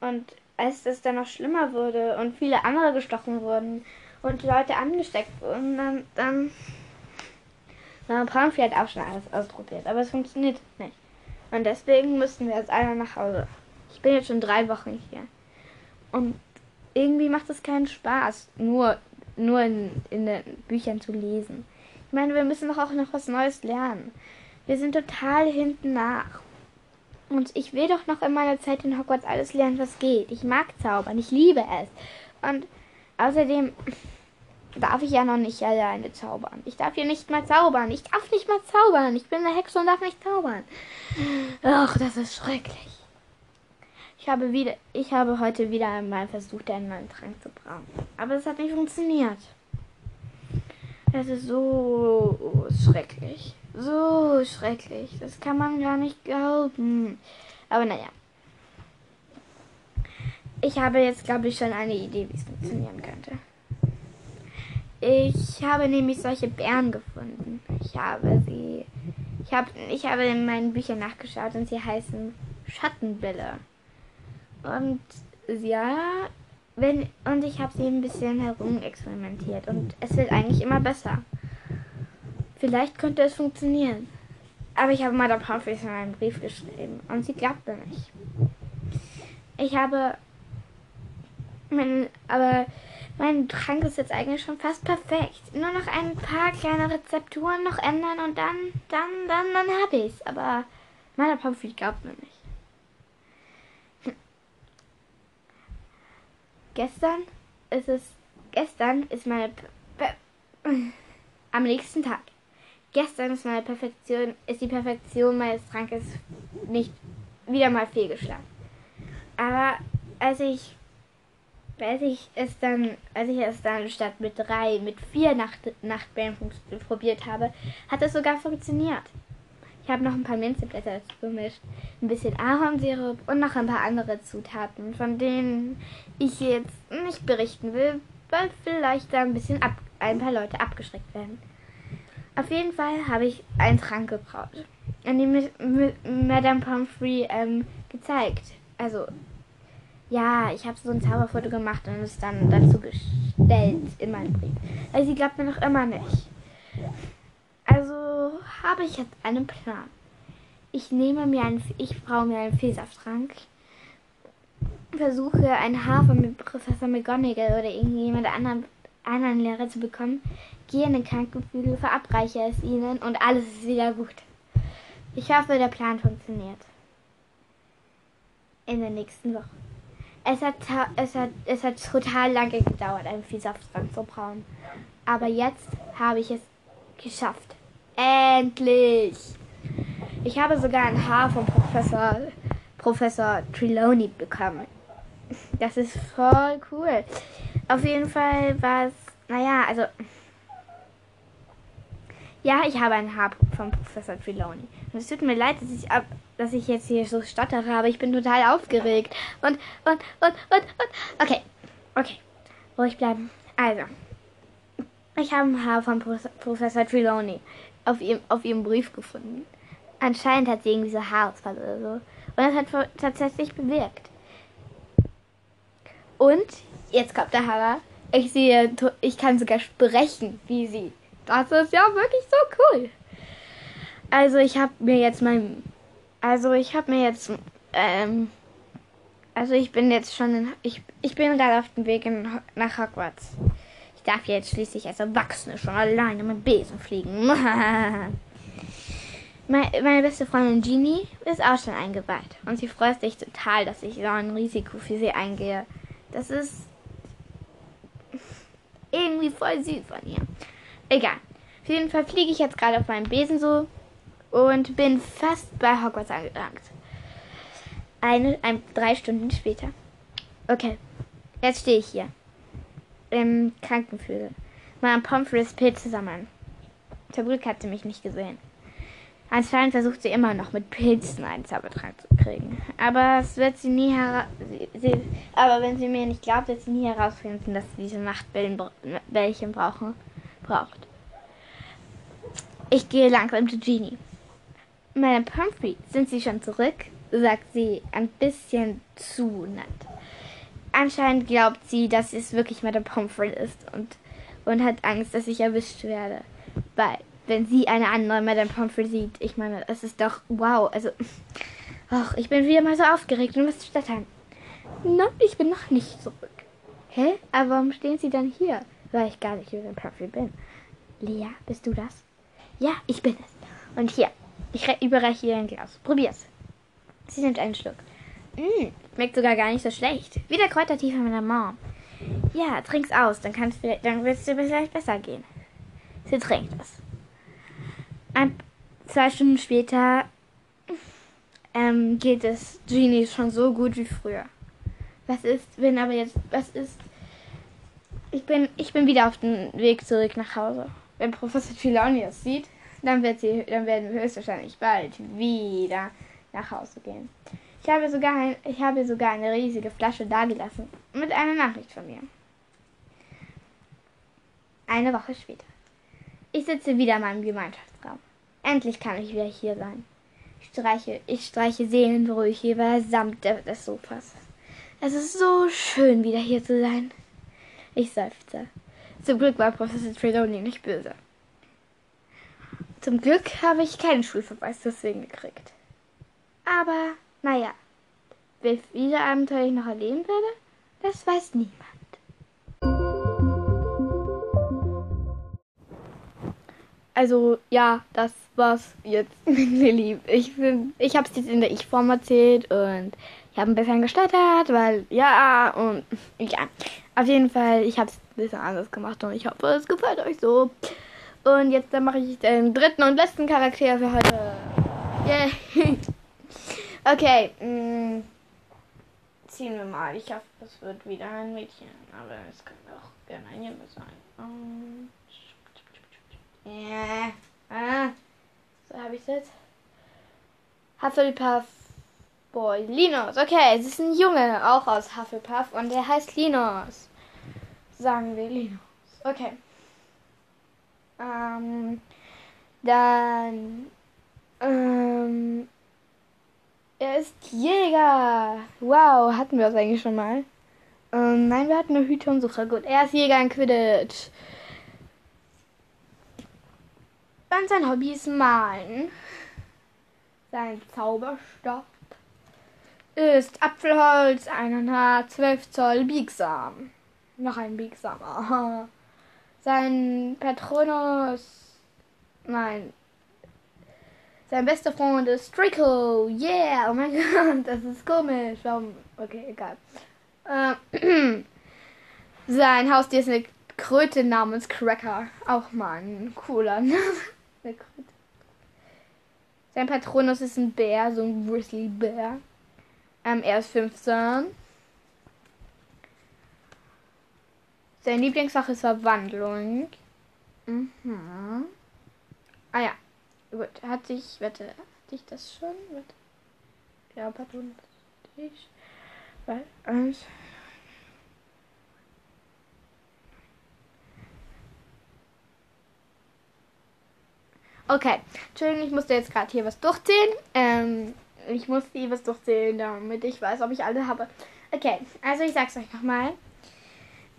Und als es dann noch schlimmer wurde und viele andere gestochen wurden und Leute angesteckt wurden, dann, dann na, Pamphlet hat auch schon alles ausprobiert, aber es funktioniert nicht. Und deswegen müssten wir jetzt alle nach Hause. Ich bin jetzt schon drei Wochen hier. Und irgendwie macht es keinen Spaß, nur, nur in, in den Büchern zu lesen. Ich meine, wir müssen doch auch noch was Neues lernen. Wir sind total hinten nach. Und ich will doch noch in meiner Zeit in Hogwarts alles lernen, was geht. Ich mag Zaubern, ich liebe es. Und außerdem, darf ich ja noch nicht alleine zaubern. Ich darf hier nicht mal zaubern. Ich darf nicht mal zaubern. Ich bin eine Hexe und darf nicht zaubern. Ach, das ist schrecklich. Ich habe wieder, ich habe heute wieder einmal versucht, einen neuen Trank zu brauen. Aber es hat nicht funktioniert. Es ist so schrecklich. So schrecklich. Das kann man gar nicht glauben. Aber naja. Ich habe jetzt, glaube ich, schon eine Idee, wie es funktionieren könnte. Ich habe nämlich solche Bären gefunden. Ich habe sie. Ich habe, ich habe in meinen Büchern nachgeschaut und sie heißen Schattenbälle. Und ja, wenn, und ich habe sie ein bisschen herumexperimentiert und es wird eigentlich immer besser. Vielleicht könnte es funktionieren. Aber ich habe Madame Humphreys in einen Brief geschrieben und sie glaubte nicht. Ich habe. Mein, aber mein Trank ist jetzt eigentlich schon fast perfekt. Nur noch ein paar kleine Rezepturen noch ändern und dann, dann, dann, dann habe ich's. Aber Madame Humphreys glaubt mir nicht. Hm. Gestern ist es. Gestern ist meine. Am nächsten Tag Gestern ist meine Perfektion, ist die Perfektion meines Trankes nicht wieder mal fehlgeschlagen. Aber als ich, als ich es dann, als ich es dann statt mit drei, mit vier Nacht, Nachtbällen probiert habe, hat es sogar funktioniert. Ich habe noch ein paar Minzeblätter dazu gemischt, ein bisschen Ahornsirup und noch ein paar andere Zutaten, von denen ich jetzt nicht berichten will, weil vielleicht da ein bisschen ab, ein paar Leute abgeschreckt werden. Auf jeden Fall habe ich einen Trank gebraut, an dem Madame Pomfrey ähm, gezeigt. Also, ja, ich habe so ein Zauberfoto gemacht und es dann dazu gestellt in meinem Brief. Also, sie glaubt mir noch immer nicht. Habe ich jetzt einen Plan. Ich nehme mir einen, ich brauche mir einen Fehlsafttrank, versuche ein Haar von Professor McGonagall oder irgendjemand anderen, anderen Lehrer zu bekommen, gehe in den Krankenflügel, verabreiche es ihnen und alles ist wieder gut. Ich hoffe, der Plan funktioniert. In der nächsten Woche. Es hat, es hat, es hat total lange gedauert, einen Viehsaftrank zu brauen. Aber jetzt habe ich es geschafft. Endlich! Ich habe sogar ein Haar von Professor, Professor Trelawney bekommen. Das ist voll cool. Auf jeden Fall war es, naja, also ja, ich habe ein Haar vom Professor Trelawney. Und es tut mir leid, dass ich, ab, dass ich jetzt hier so stottere, aber ich bin total aufgeregt. Und, und, und, und, und. Okay, okay. Ruhig bleiben. Also, ich habe ein Haar von Professor Trelawney auf ihrem, auf ihrem Brief gefunden. Anscheinend hat sie irgendwie so Haarausfall oder so. Und das hat tatsächlich bewirkt. Und jetzt kommt der Hammer. Ich sehe, ich kann sogar sprechen, wie sie. Das ist ja wirklich so cool. Also ich habe mir jetzt mein, also ich habe mir jetzt, ähm, also ich bin jetzt schon, in, ich, ich bin gerade auf dem Weg in, nach Hogwarts. Ich darf jetzt schließlich als Erwachsene schon alleine mit Besen fliegen. meine, meine beste Freundin Jeannie ist auch schon eingeweiht und sie freut sich total, dass ich so ein Risiko für sie eingehe. Das ist irgendwie voll süß von ihr. Egal. Auf jeden Fall fliege ich jetzt gerade auf meinem Besen so und bin fast bei Hogwarts angelangt. Eine, ein, drei Stunden später. Okay, jetzt stehe ich hier. Im Krankenflügel. Mein Pomfrey's Pilze sammeln. Zum Glück hat sie mich nicht gesehen. Anscheinend versucht sie immer noch mit Pilzen einen Zaubertrank zu kriegen. Aber es wird sie nie hera sie, sie, Aber wenn sie mir nicht glaubt, wird sie nie herausfinden, dass sie diese Nachtbällchen brauchen braucht. Ich gehe langsam zu Genie. Madame Pumphrey, sind Sie schon zurück? sagt sie ein bisschen zu nett. Anscheinend glaubt sie, dass es wirklich Madame Pomfrey ist und, und hat Angst, dass ich erwischt werde. Weil, wenn sie eine andere Madame Pomfrey sieht, ich meine, es ist doch wow. Also, ach, ich bin wieder mal so aufgeregt und was stottern. Nein, ich bin noch nicht zurück. Hä? Aber warum stehen Sie dann hier? weil ich gar nicht Julian Puffy bin. Lea, bist du das? Ja, ich bin es. Und hier, ich überreiche ihr ein Glas. Probier's. Sie nimmt einen Schluck. Mh, schmeckt sogar gar nicht so schlecht. Wie der Kräutertee von meiner Mom. Ja, trink's aus, dann kann's dann wird es dir vielleicht besser gehen. Sie trinkt es. Ein, zwei Stunden später ähm, geht es Genie schon so gut wie früher. Was ist, wenn aber jetzt, was ist, ich bin, ich bin wieder auf dem Weg zurück nach Hause. Wenn Professor Trelawney das sieht, dann wird sie, dann werden wir höchstwahrscheinlich bald wieder nach Hause gehen. Ich habe sogar, ein, ich habe sogar eine riesige Flasche dagelassen mit einer Nachricht von mir. Eine Woche später. Ich sitze wieder in meinem Gemeinschaftsraum. Endlich kann ich wieder hier sein. Ich streiche, ich streiche seelenruhig über samt des Sofas. Es ist so schön, wieder hier zu sein. Ich seufze. Zum Glück war Professor Trelawney nicht böse. Zum Glück habe ich keinen Schulverweis deswegen gekriegt. Aber, naja, wie viele Abenteuer ich noch erleben werde, das weiß niemand. Also, ja, das war's jetzt Lilly. Ich, ich habe es jetzt in der Ich-Form erzählt und ich habe ein bisschen gestottert, weil, ja, und ja, auf jeden Fall, ich habe es ein bisschen anders gemacht und ich hoffe, es gefällt euch so. Und jetzt mache ich den dritten und letzten Charakter für heute. Yay. okay. Mh, mm, ziehen wir mal. Ich hoffe, es wird wieder ein Mädchen. Aber es kann auch gerne ein Junge sein. Um, ja. Ah. So habe ich jetzt. Hufflepuff Boy. Linus. Okay, es ist ein Junge, auch aus Hufflepuff. Und der heißt Linus. Sagen wir Linus. Okay. Ähm, dann. Ähm, er ist Jäger. Wow, hatten wir das eigentlich schon mal? Ähm, nein, wir hatten eine Hütchensuche. Gut, er ist Jäger in Quidditch. Dann sein Hobby ist Malen. Sein Zauberstab ist Apfelholz, 1,5 12 Zoll biegsam. Noch ein biegsamer. Sein Patronus. Nein. Sein bester Freund ist Draco. Yeah, oh mein Gott, das ist komisch. Warum? Okay, egal. Äh, sein Haustier ist eine Kröte namens Cracker. Auch mal ein cooler Name. Sein Patronus ist ein Bär, so ein Grizzly Bär. Ähm, er ist 15. Sein Lieblingsfach ist Verwandlung. Mhm. Ah ja. Gut. Hat sich. Warte. Hatte ich das schon? Warte. Ja, Patron. Ich. Weil. Eins. Okay. Entschuldigung, ich musste jetzt gerade hier was durchziehen. Ähm, ich muss hier was durchzählen, damit ich weiß, ob ich alle habe. Okay, also ich sag's euch nochmal.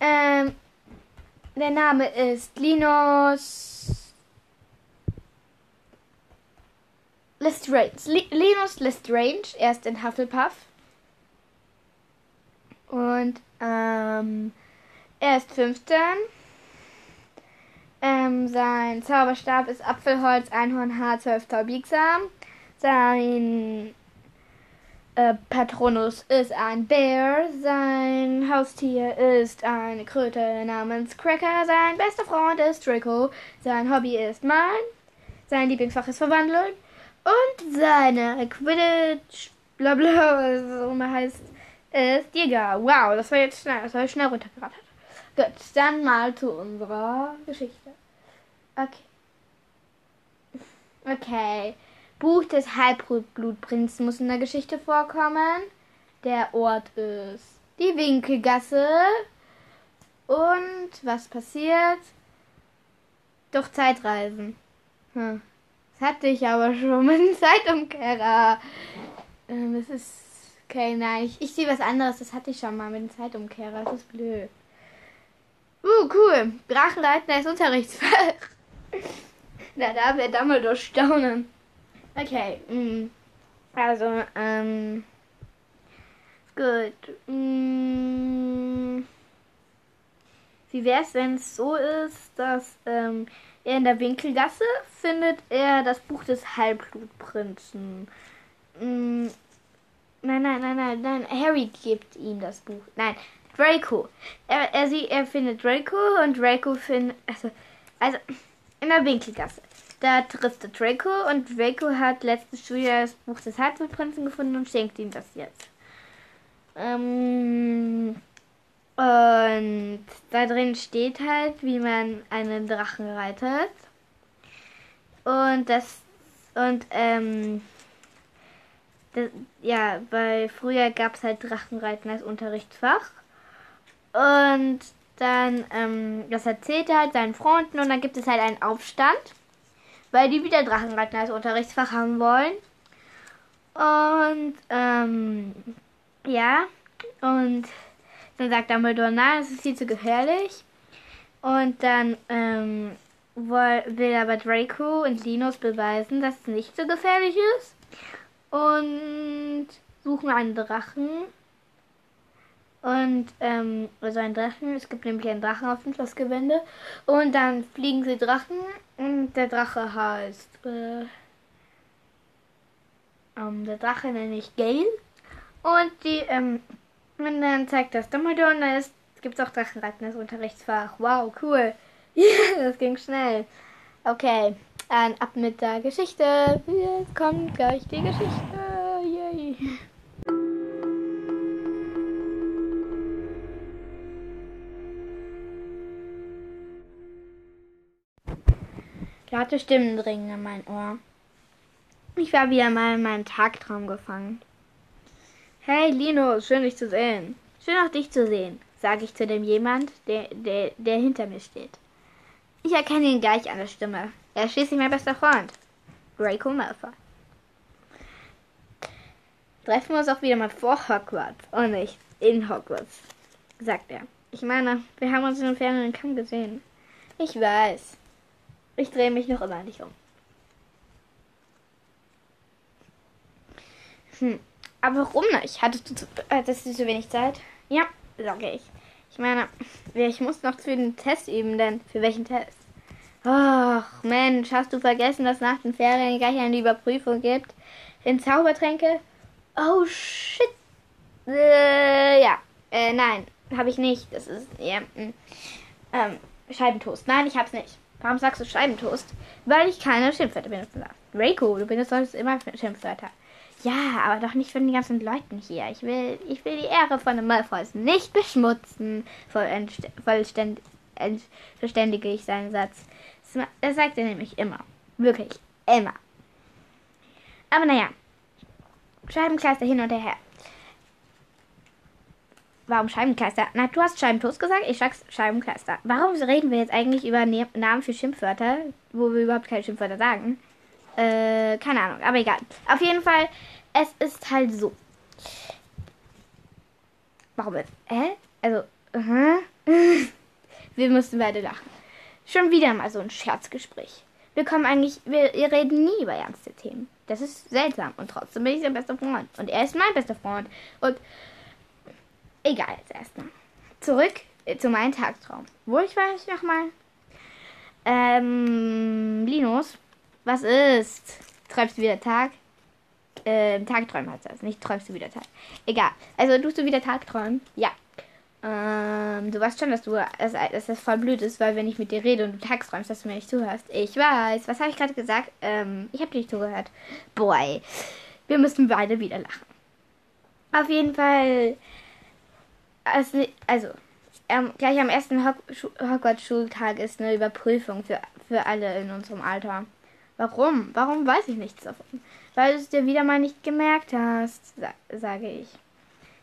Ähm, der Name ist Linus Lestrange. Linus Lestrange. Er ist in Hufflepuff. Und ähm, er ist 15. Ähm, sein Zauberstab ist Apfelholz, Einhornhaar, 12 biegsam. Sein äh, Patronus ist ein Bär, sein Haustier ist eine Kröte namens Cracker, sein bester Freund ist Draco, sein Hobby ist Malen, sein Lieblingsfach ist Verwandlung und seine Quidditch, bla bla, so immer heißt, ist Jäger. Wow, das war jetzt schnell, das ich schnell runtergerattert. Gut, dann mal zu unserer Geschichte. Okay. Okay. Buch des Halbblutprinzen muss in der Geschichte vorkommen. Der Ort ist die Winkelgasse. Und was passiert? Doch Zeitreisen. Hm. Hatte ich aber schon mit dem Zeitumkehrer. Ähm, das ist. Okay, nein, ich, ich sehe was anderes. Das hatte ich schon mal mit dem Zeitumkehrer. Das ist blöd. Uh, cool. Drachenreiten als Unterrichtsfach. Na, da wird Dumbledore staunen. Okay, mm. also, ähm, gut. Mm. Wie wäre es, wenn es so ist, dass ähm, in der Winkelgasse findet er das Buch des Halbblutprinzen. Mm. Nein, nein, nein, nein, nein. Harry gibt ihm das Buch. Nein, Draco. Er, er, sie, er findet Draco und Draco findet. Also, also in der Winkelgasse. Da trifft er Draco und Draco hat letztes Schuljahr das Buch des Halbblutprinzen gefunden und schenkt ihm das jetzt. Ähm, und da drin steht halt, wie man einen Drachen reitet. Und das und ähm das, ja, bei früher gab es halt Drachenreiten als Unterrichtsfach. Und dann, ähm, das erzählt er halt seinen Freunden und dann gibt es halt einen Aufstand, weil die wieder Drachenreiten als Unterrichtsfach haben wollen. Und, ähm, ja, und dann sagt Dumbledore, nein, das ist viel zu gefährlich. Und dann, ähm, will aber Draco und Linus beweisen, dass es nicht so gefährlich ist. Und suchen einen Drachen und ähm, also ein Drachen. Es gibt nämlich einen Drachen auf dem Schlossgewände. Und dann fliegen sie Drachen. Und der Drache heißt. Äh, ähm, der Drache nenne ich Gale. Und die, ähm, und dann zeigt das Dumbledore und dann gibt es auch Drachenreiten als Unterrichtsfach. Wow, cool. Das ging schnell. Okay, dann ab mit der Geschichte. Jetzt kommt gleich die Geschichte. Yay. Laute Stimmen dringen in mein Ohr. Ich war wieder mal in meinem Tagtraum gefangen. Hey Lino, schön dich zu sehen. Schön auch dich zu sehen, sage ich zu dem jemand, der, der, der hinter mir steht. Ich erkenne ihn gleich an der Stimme. Er ist schließlich mein bester Freund. Draco Malfoy. Treffen wir uns auch wieder mal vor Hogwarts und nicht in Hogwarts, sagt er. Ich meine, wir haben uns in dem fernen Kamm gesehen. Ich weiß. Ich drehe mich noch immer nicht um. Hm. Aber warum nicht? Hattest du, zu, hattest du zu wenig Zeit? Ja, sage ich. Ich meine, ich muss noch für den Test üben, denn für welchen Test? Ach, Mensch, hast du vergessen, dass nach den Ferien gleich eine Überprüfung gibt? In Zaubertränke? Oh, shit. Äh, ja. Äh, nein, habe ich nicht. Das ist, ja, mm. ähm, Scheibentoast. Nein, ich hab's nicht. Warum sagst du Scheibentoast? Weil ich keine Schimpfwörter benutzen darf. Draco, du benutzt sonst immer Schimpfwörter. Ja, aber doch nicht von den ganzen Leuten hier. Ich will, ich will die Ehre von den Malfoys nicht beschmutzen. Verständige ich seinen Satz. Das sagt er nämlich immer. Wirklich. Immer. Aber naja. Scheibenkleister hin und her. Warum Scheibenkleister? Na, du hast Scheibentoast gesagt, ich sag's Scheibenkleister. Warum reden wir jetzt eigentlich über Namen für Schimpfwörter, wo wir überhaupt keine Schimpfwörter sagen? Äh, keine Ahnung, aber egal. Auf jeden Fall, es ist halt so. Warum jetzt? Hä? Also, uh -huh. wir müssen beide lachen. Schon wieder mal so ein Scherzgespräch. Wir kommen eigentlich, wir, wir reden nie über ernste Themen. Das ist seltsam und trotzdem bin ich sein bester Freund. Und er ist mein bester Freund. Und Egal, jetzt erstmal. Zurück äh, zu meinem Tagtraum. Wo ich war ich nochmal? Ähm, Linus, was ist? Träumst du wieder Tag? Ähm, Tagträumen heißt das, nicht träumst du wieder Tag. Egal. Also tust du wieder Tagträumen? Ja. Ähm, du weißt schon, dass du dass, das voll blöd ist, weil wenn ich mit dir rede und du tagträumst, dass du mir nicht zuhörst. Ich weiß. Was habe ich gerade gesagt? Ähm, ich habe dir nicht zugehört. Boy. Wir müssen beide wieder lachen. Auf jeden Fall also, also ähm, gleich am ersten Hogwarts-Schultag ist eine Überprüfung für, für alle in unserem Alter. Warum? Warum weiß ich nichts davon? Weil du es dir wieder mal nicht gemerkt hast, sa sage ich.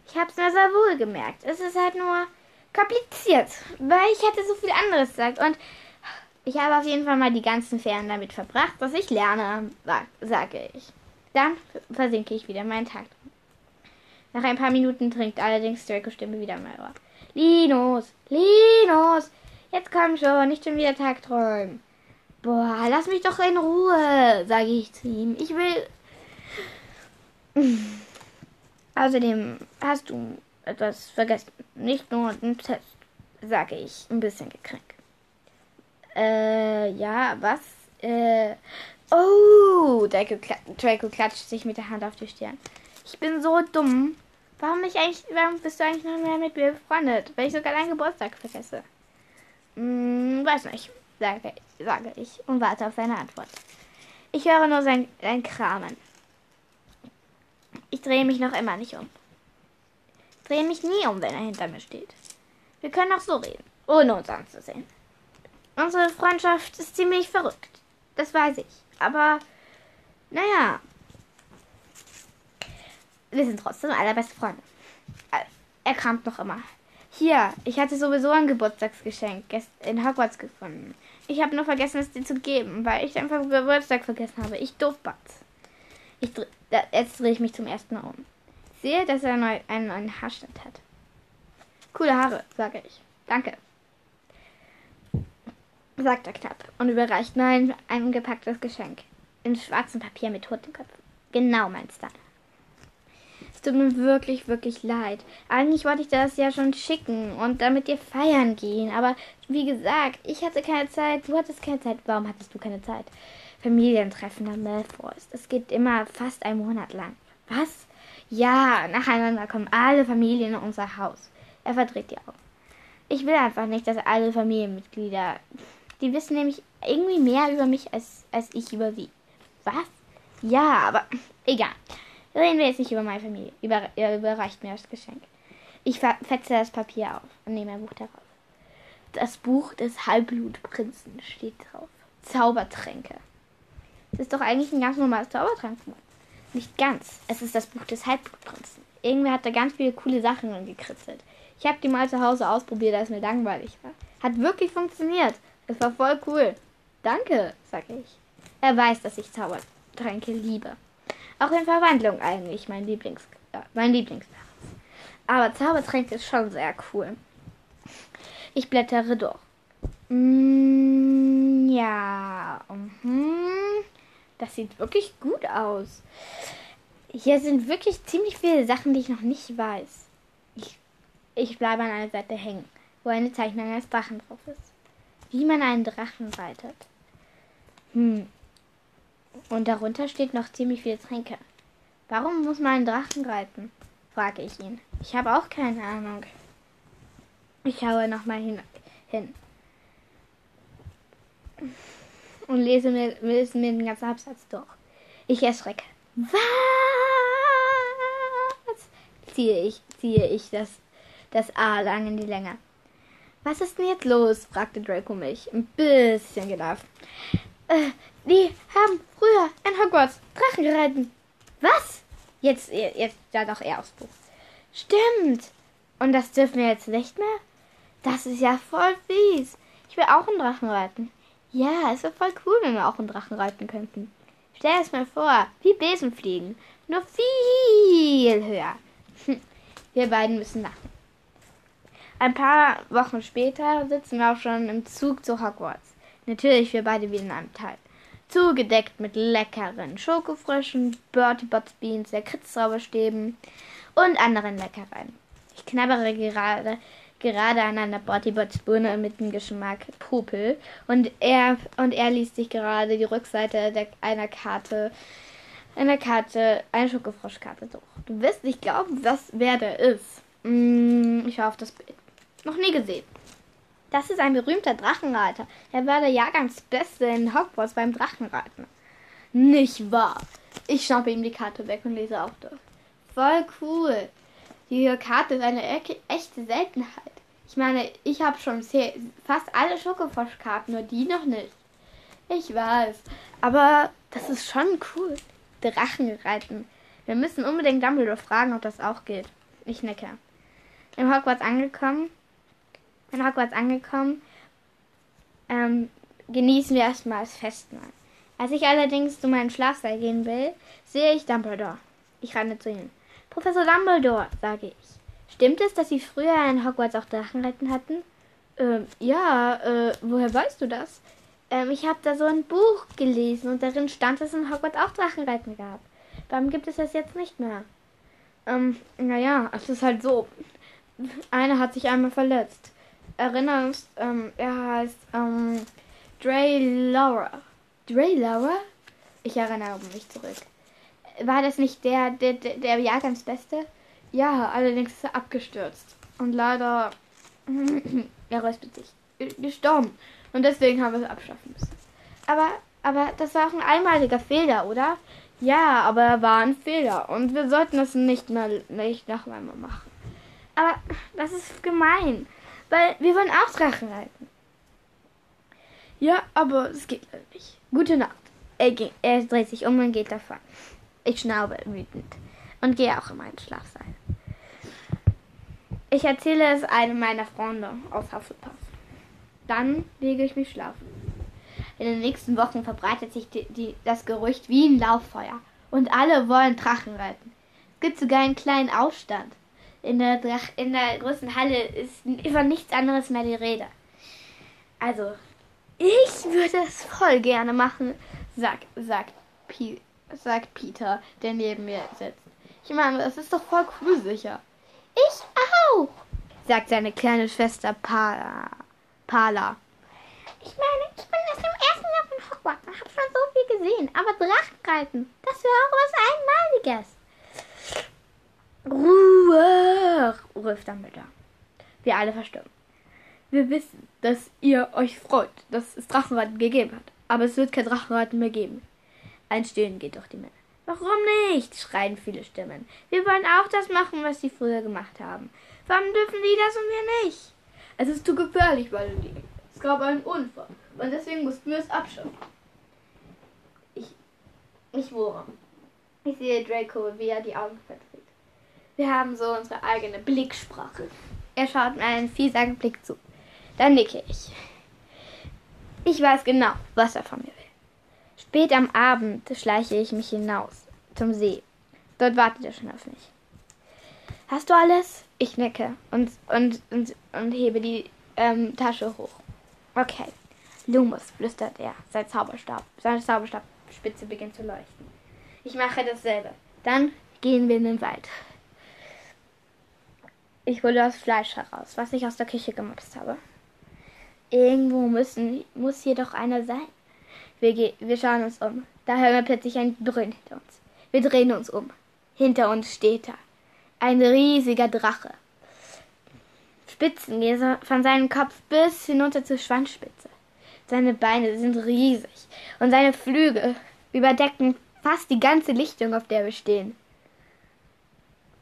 Ich habe es mir sehr wohl gemerkt. Es ist halt nur kompliziert, weil ich hätte so viel anderes gesagt. Und ich habe auf jeden Fall mal die ganzen Ferien damit verbracht, dass ich lerne, sage ich. Dann versinke ich wieder meinen Tag nach ein paar Minuten trinkt allerdings Draco Stimme wieder mal Ohr. Linus, Linus, jetzt komm schon, nicht schon wieder Tagträumen. Boah, lass mich doch in Ruhe, sage ich zu ihm. Ich will. Außerdem hast du etwas vergessen. Nicht nur den Test, sage ich, ein bisschen gekränkt. Äh, ja, was? Äh, oh, Draco, Draco klatscht sich mit der Hand auf die Stirn. Ich bin so dumm. Warum nicht eigentlich, warum bist du eigentlich noch mehr mit mir befreundet, wenn ich sogar deinen Geburtstag vergesse? Hm, weiß nicht, sage, sage ich und warte auf seine Antwort. Ich höre nur sein, sein Kramen. Ich drehe mich noch immer nicht um. Ich drehe mich nie um, wenn er hinter mir steht. Wir können auch so reden, ohne uns anzusehen. Unsere Freundschaft ist ziemlich verrückt. Das weiß ich. Aber, naja. Wir sind trotzdem allerbeste Freunde. Er kramt noch immer. Hier, ich hatte sowieso ein Geburtstagsgeschenk in Hogwarts gefunden. Ich habe nur vergessen, es dir zu geben, weil ich einfach Geburtstag vergessen habe. Ich doofbatz. Ich dreh, jetzt drehe ich mich zum ersten Mal um. Sehe, dass er neu, einen neuen Haarschnitt hat. Coole Haare, sage ich. Danke. Sagt er knapp und überreicht mir ein eingepacktes Geschenk. In schwarzem Papier mit Totenköpfen. Genau mein Style. Es tut mir wirklich, wirklich leid. Eigentlich wollte ich das ja schon schicken und damit dir feiern gehen. Aber wie gesagt, ich hatte keine Zeit, du hattest keine Zeit. Warum hattest du keine Zeit? Familientreffen der Malfoys. Das geht immer fast einen Monat lang. Was? Ja, nacheinander kommen alle Familien in unser Haus. Er verdreht die Augen. Ich will einfach nicht, dass alle Familienmitglieder. Die wissen nämlich irgendwie mehr über mich als, als ich über sie. Was? Ja, aber egal. Reden wir jetzt nicht über meine Familie. Über, er überreicht mir das Geschenk. Ich fetze das Papier auf und nehme ein Buch darauf. Das Buch des Halbblutprinzen steht drauf. Zaubertränke. Das ist doch eigentlich ein ganz normales Zaubertrankbuch. Nicht ganz. Es ist das Buch des Halbblutprinzen. Irgendwer hat da ganz viele coole Sachen gekritzelt. Ich habe die mal zu Hause ausprobiert, als mir langweilig war. Hat wirklich funktioniert. Es war voll cool. Danke, sage ich. Er weiß, dass ich Zaubertränke liebe. Auch in Verwandlung eigentlich mein Lieblings äh, mein Lieblingsfach. Aber Zaubertränke ist schon sehr cool. Ich blättere durch. Mm, ja. Mm, das sieht wirklich gut aus. Hier sind wirklich ziemlich viele Sachen, die ich noch nicht weiß. Ich, ich bleibe an einer Seite hängen, wo eine Zeichnung eines Drachen drauf ist. Wie man einen Drachen reitet. Hm, und darunter steht noch ziemlich viel Tränke. Warum muss man einen Drachen reiten? frage ich ihn. Ich habe auch keine Ahnung. Ich schaue nochmal hin, hin. Und lese mir, lese mir den ganzen Absatz durch. Ich erschrecke. Was? Ziehe ich, ziehe ich das, das A lang in die Länge. Was ist denn jetzt los? fragte Draco mich. Ein bisschen genervt. Äh, die haben früher in Hogwarts Drachen gereiten. Was? Jetzt, jetzt da doch eher aufs Buch. Stimmt. Und das dürfen wir jetzt nicht mehr? Das ist ja voll fies. Ich will auch einen Drachen reiten. Ja, es wäre voll cool, wenn wir auch einen Drachen reiten könnten. Stell es mir vor, wie Besen fliegen. Nur viel höher. Wir beiden müssen lachen. Ein paar Wochen später sitzen wir auch schon im Zug zu Hogwarts. Natürlich wir beide wieder in einem Teil. Zugedeckt mit leckeren Schokofröschen, Bertie Bots Beans, Lakritz-Zauberstäben und anderen Leckereien. Ich knabbere gerade, gerade an einer Bertie Bots Birne mit dem Geschmack Popel und er, und er liest sich gerade die Rückseite der, einer Karte einer Karte, eine Schokofroschkarte durch. Du wirst nicht glauben, was wer der ist. Mm, ich schaue auf das Bild. Noch nie gesehen. Das ist ein berühmter Drachenreiter. Er war der Jahrgangsbeste in Hogwarts beim Drachenreiten. Nicht wahr? Ich schnappe ihm die Karte weg und lese auch durch. Voll cool. Die Karte ist eine echte Seltenheit. Ich meine, ich habe schon fast alle Schokofrosch-Karten, nur die noch nicht. Ich weiß. Aber das ist schon cool. Drachenreiten. Wir müssen unbedingt Dumbledore fragen, ob das auch geht. Ich nicke. Im Hogwarts angekommen, in Hogwarts angekommen, ähm, genießen wir erstmal das Festmahl. Als ich allerdings zu meinem Schlafsaal gehen will, sehe ich Dumbledore. Ich renne zu ihm. Professor Dumbledore, sage ich. Stimmt es, dass Sie früher in Hogwarts auch Drachenreiten hatten? Ähm, ja, äh, woher weißt du das? Ähm, ich habe da so ein Buch gelesen und darin stand, dass es in Hogwarts auch Drachenreiten gab. Warum gibt es das jetzt nicht mehr? Ähm, naja, es ist halt so. Einer hat sich einmal verletzt erinnerst, ähm, er heißt ähm, Dre Laura. Dre Laura? Ich erinnere mich zurück. War das nicht der, der, der Jahrgangsbeste? Ja, allerdings ist er abgestürzt. Und leider, er räuspert sich, gestorben. Und deswegen haben wir es abschaffen müssen. Aber, aber das war auch ein einmaliger Fehler, oder? Ja, aber er war ein Fehler. Und wir sollten das nicht mal nicht noch einmal machen. Aber das ist gemein. Weil wir wollen auch Drachen reiten. Ja, aber es geht nicht. Gute Nacht. Er, ging, er dreht sich um und geht davon. Ich schnaube wütend und gehe auch in meinen Schlafsaal. Ich erzähle es einem meiner Freunde aus Hufflepuff. Dann lege ich mich schlafen. In den nächsten Wochen verbreitet sich die, die, das Gerücht wie ein Lauffeuer. Und alle wollen Drachen reiten. Es gibt sogar einen kleinen Aufstand. In der, Drach in der großen Halle ist über nichts anderes mehr die Rede. Also, ich würde es voll gerne machen, sagt, sagt, P sagt Peter, der neben mir sitzt. Ich meine, das ist doch voll cool sicher. Ich auch, sagt seine kleine Schwester Pala. Pala. Ich meine, ich bin erst im ersten Jahr von Hogwarts und habe schon so viel gesehen. Aber Drachenreiten, das wäre auch was Einmaliges. Ruhe, ruft Dumbledore. Wir alle verstummen. Wir wissen, dass ihr euch freut, dass es Drachenreiten gegeben hat. Aber es wird kein Drachenreiten mehr geben. Ein Stöhnen geht durch die Männer. Warum nicht? schreien viele Stimmen. Wir wollen auch das machen, was sie früher gemacht haben. Warum dürfen die das und wir nicht? Es ist zu gefährlich, weil es gab einen Unfall. Und deswegen mussten wir es abschaffen. Ich, ich wohre. Ich sehe Draco, wie er die Augen verdreht. Wir haben so unsere eigene Blicksprache. Er schaut mir einen fiesen Blick zu. Dann nicke ich. Ich weiß genau, was er von mir will. Spät am Abend schleiche ich mich hinaus zum See. Dort wartet er schon auf mich. Hast du alles? Ich nicke und, und, und, und hebe die ähm, Tasche hoch. Okay. Lumus, flüstert er. Sein Zauberstab. Seine Zauberstabspitze beginnt zu leuchten. Ich mache dasselbe. Dann gehen wir in den Wald. Ich hole das Fleisch heraus, was ich aus der Küche gemopst habe. Irgendwo müssen, muss hier doch einer sein. Wir, wir schauen uns um. Da hören wir plötzlich ein Brüllen hinter uns. Wir drehen uns um. Hinter uns steht er. Ein riesiger Drache. Spitzen gehen von seinem Kopf bis hinunter zur Schwanzspitze. Seine Beine sind riesig und seine Flügel überdecken fast die ganze Lichtung, auf der wir stehen.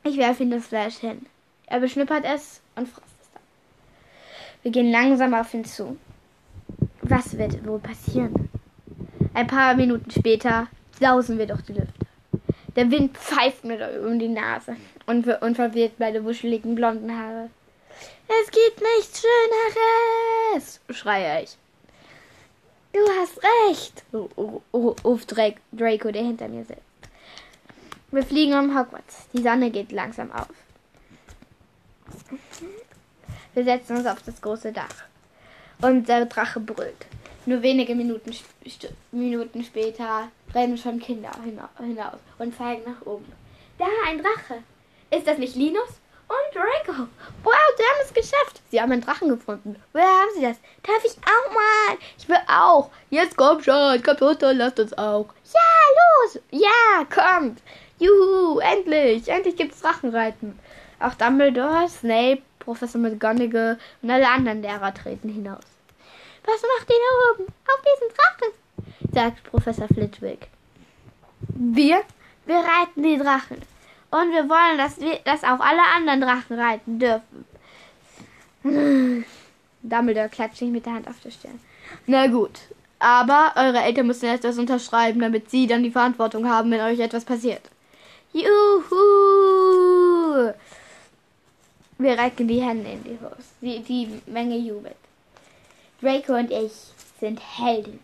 Ich werfe ihm das Fleisch hin. Er beschnuppert es und frisst es dann. Wir gehen langsam auf ihn zu. Was wird wohl passieren? Ein paar Minuten später sausen wir durch die Lüfte. Der Wind pfeift mir um die Nase und, und verwirrt meine wuscheligen blonden Haare. Es gibt nichts Schöneres, schreie ich. Du hast recht, ruft Draco, der hinter mir sitzt. Wir fliegen um Hogwarts. Die Sonne geht langsam auf. Wir setzen uns auf das große Dach. Und der Drache brüllt. Nur wenige Minuten, Minuten später rennen schon Kinder hinaus und zeigen nach oben. Da, ein Drache. Ist das nicht Linus? Und Draco. Wow, sie haben es geschafft. Sie haben einen Drachen gefunden. Woher haben sie das? Darf ich auch mal? Ich will auch. Jetzt komm schon, kommt lasst uns auch. Ja, los. Ja, kommt. Juhu, endlich. Endlich gibt's Drachenreiten. Auch Dumbledore, Snape, Professor McGonagall und alle anderen Lehrer treten hinaus. Was macht ihr da oben? Auf diesen Drachen? sagt Professor Flitwick. Wir? Wir reiten die Drachen. Und wir wollen, dass, wir, dass auch alle anderen Drachen reiten dürfen. Dumbledore klatscht sich mit der Hand auf der Stirn. Na gut, aber eure Eltern müssen erst das unterschreiben, damit sie dann die Verantwortung haben, wenn euch etwas passiert. Juhu! Wir recken die Hände in die Hose. Die, die Menge jubelt. Draco und ich sind Helden.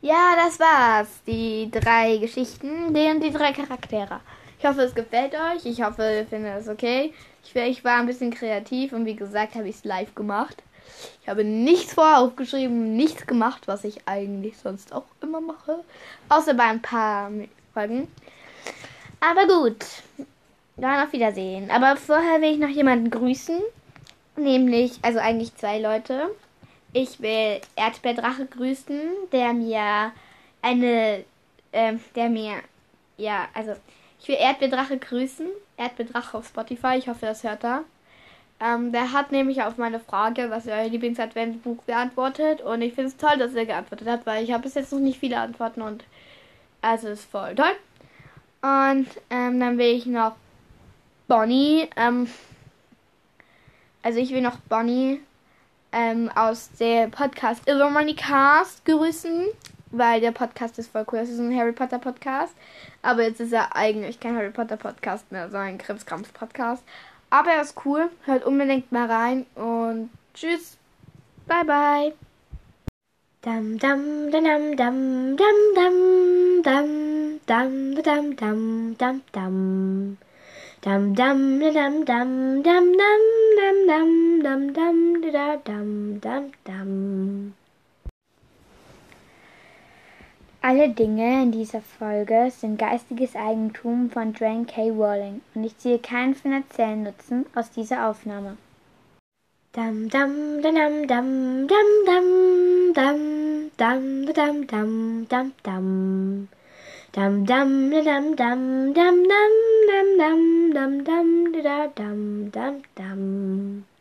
Ja, das war's. Die drei Geschichten, und die drei Charaktere. Ich hoffe, es gefällt euch. Ich hoffe, ihr findet es okay. Ich, ich war ein bisschen kreativ und wie gesagt, habe ich es live gemacht. Ich habe nichts vorher aufgeschrieben, nichts gemacht, was ich eigentlich sonst auch immer mache. Außer bei ein paar Folgen. Aber gut. Dann auf Wiedersehen. Aber vorher will ich noch jemanden grüßen. Nämlich, also eigentlich zwei Leute. Ich will Erdbeerdrache grüßen, der mir eine, äh, der mir, ja, also ich will Erdbeerdrache grüßen. Erdbeerdrache auf Spotify, ich hoffe, das hört er. Ähm, der hat nämlich auf meine Frage, was euer Lieblingsadventsbuch, beantwortet. Und ich finde es toll, dass er geantwortet hat, weil ich habe bis jetzt noch nicht viele Antworten und also ist voll toll. Und ähm, dann will ich noch Bonnie, ähm, also ich will noch Bonnie ähm, aus dem Podcast Illuminati Cast grüßen, weil der Podcast ist voll cool. Das ist ein Harry Potter Podcast, aber jetzt ist er eigentlich kein Harry Potter Podcast mehr, sondern ein Krimskrams Podcast. Aber er ist cool, hört unbedingt mal rein und tschüss, bye bye. Dam dam dam dam dam dam dam dam dam dam dam dam Dam dam dam dam dam dam dam dam dam dam da dam dam dam. Alle Dinge in dieser Folge sind geistiges Eigentum von Joanne K. Rowling und ich ziehe keinen finanziellen Nutzen aus dieser Aufnahme. Dam dam dam dam dam dam dam dam dam dam dam dam Dam dam dam dam dam dam dam dam dam dam dam dam dam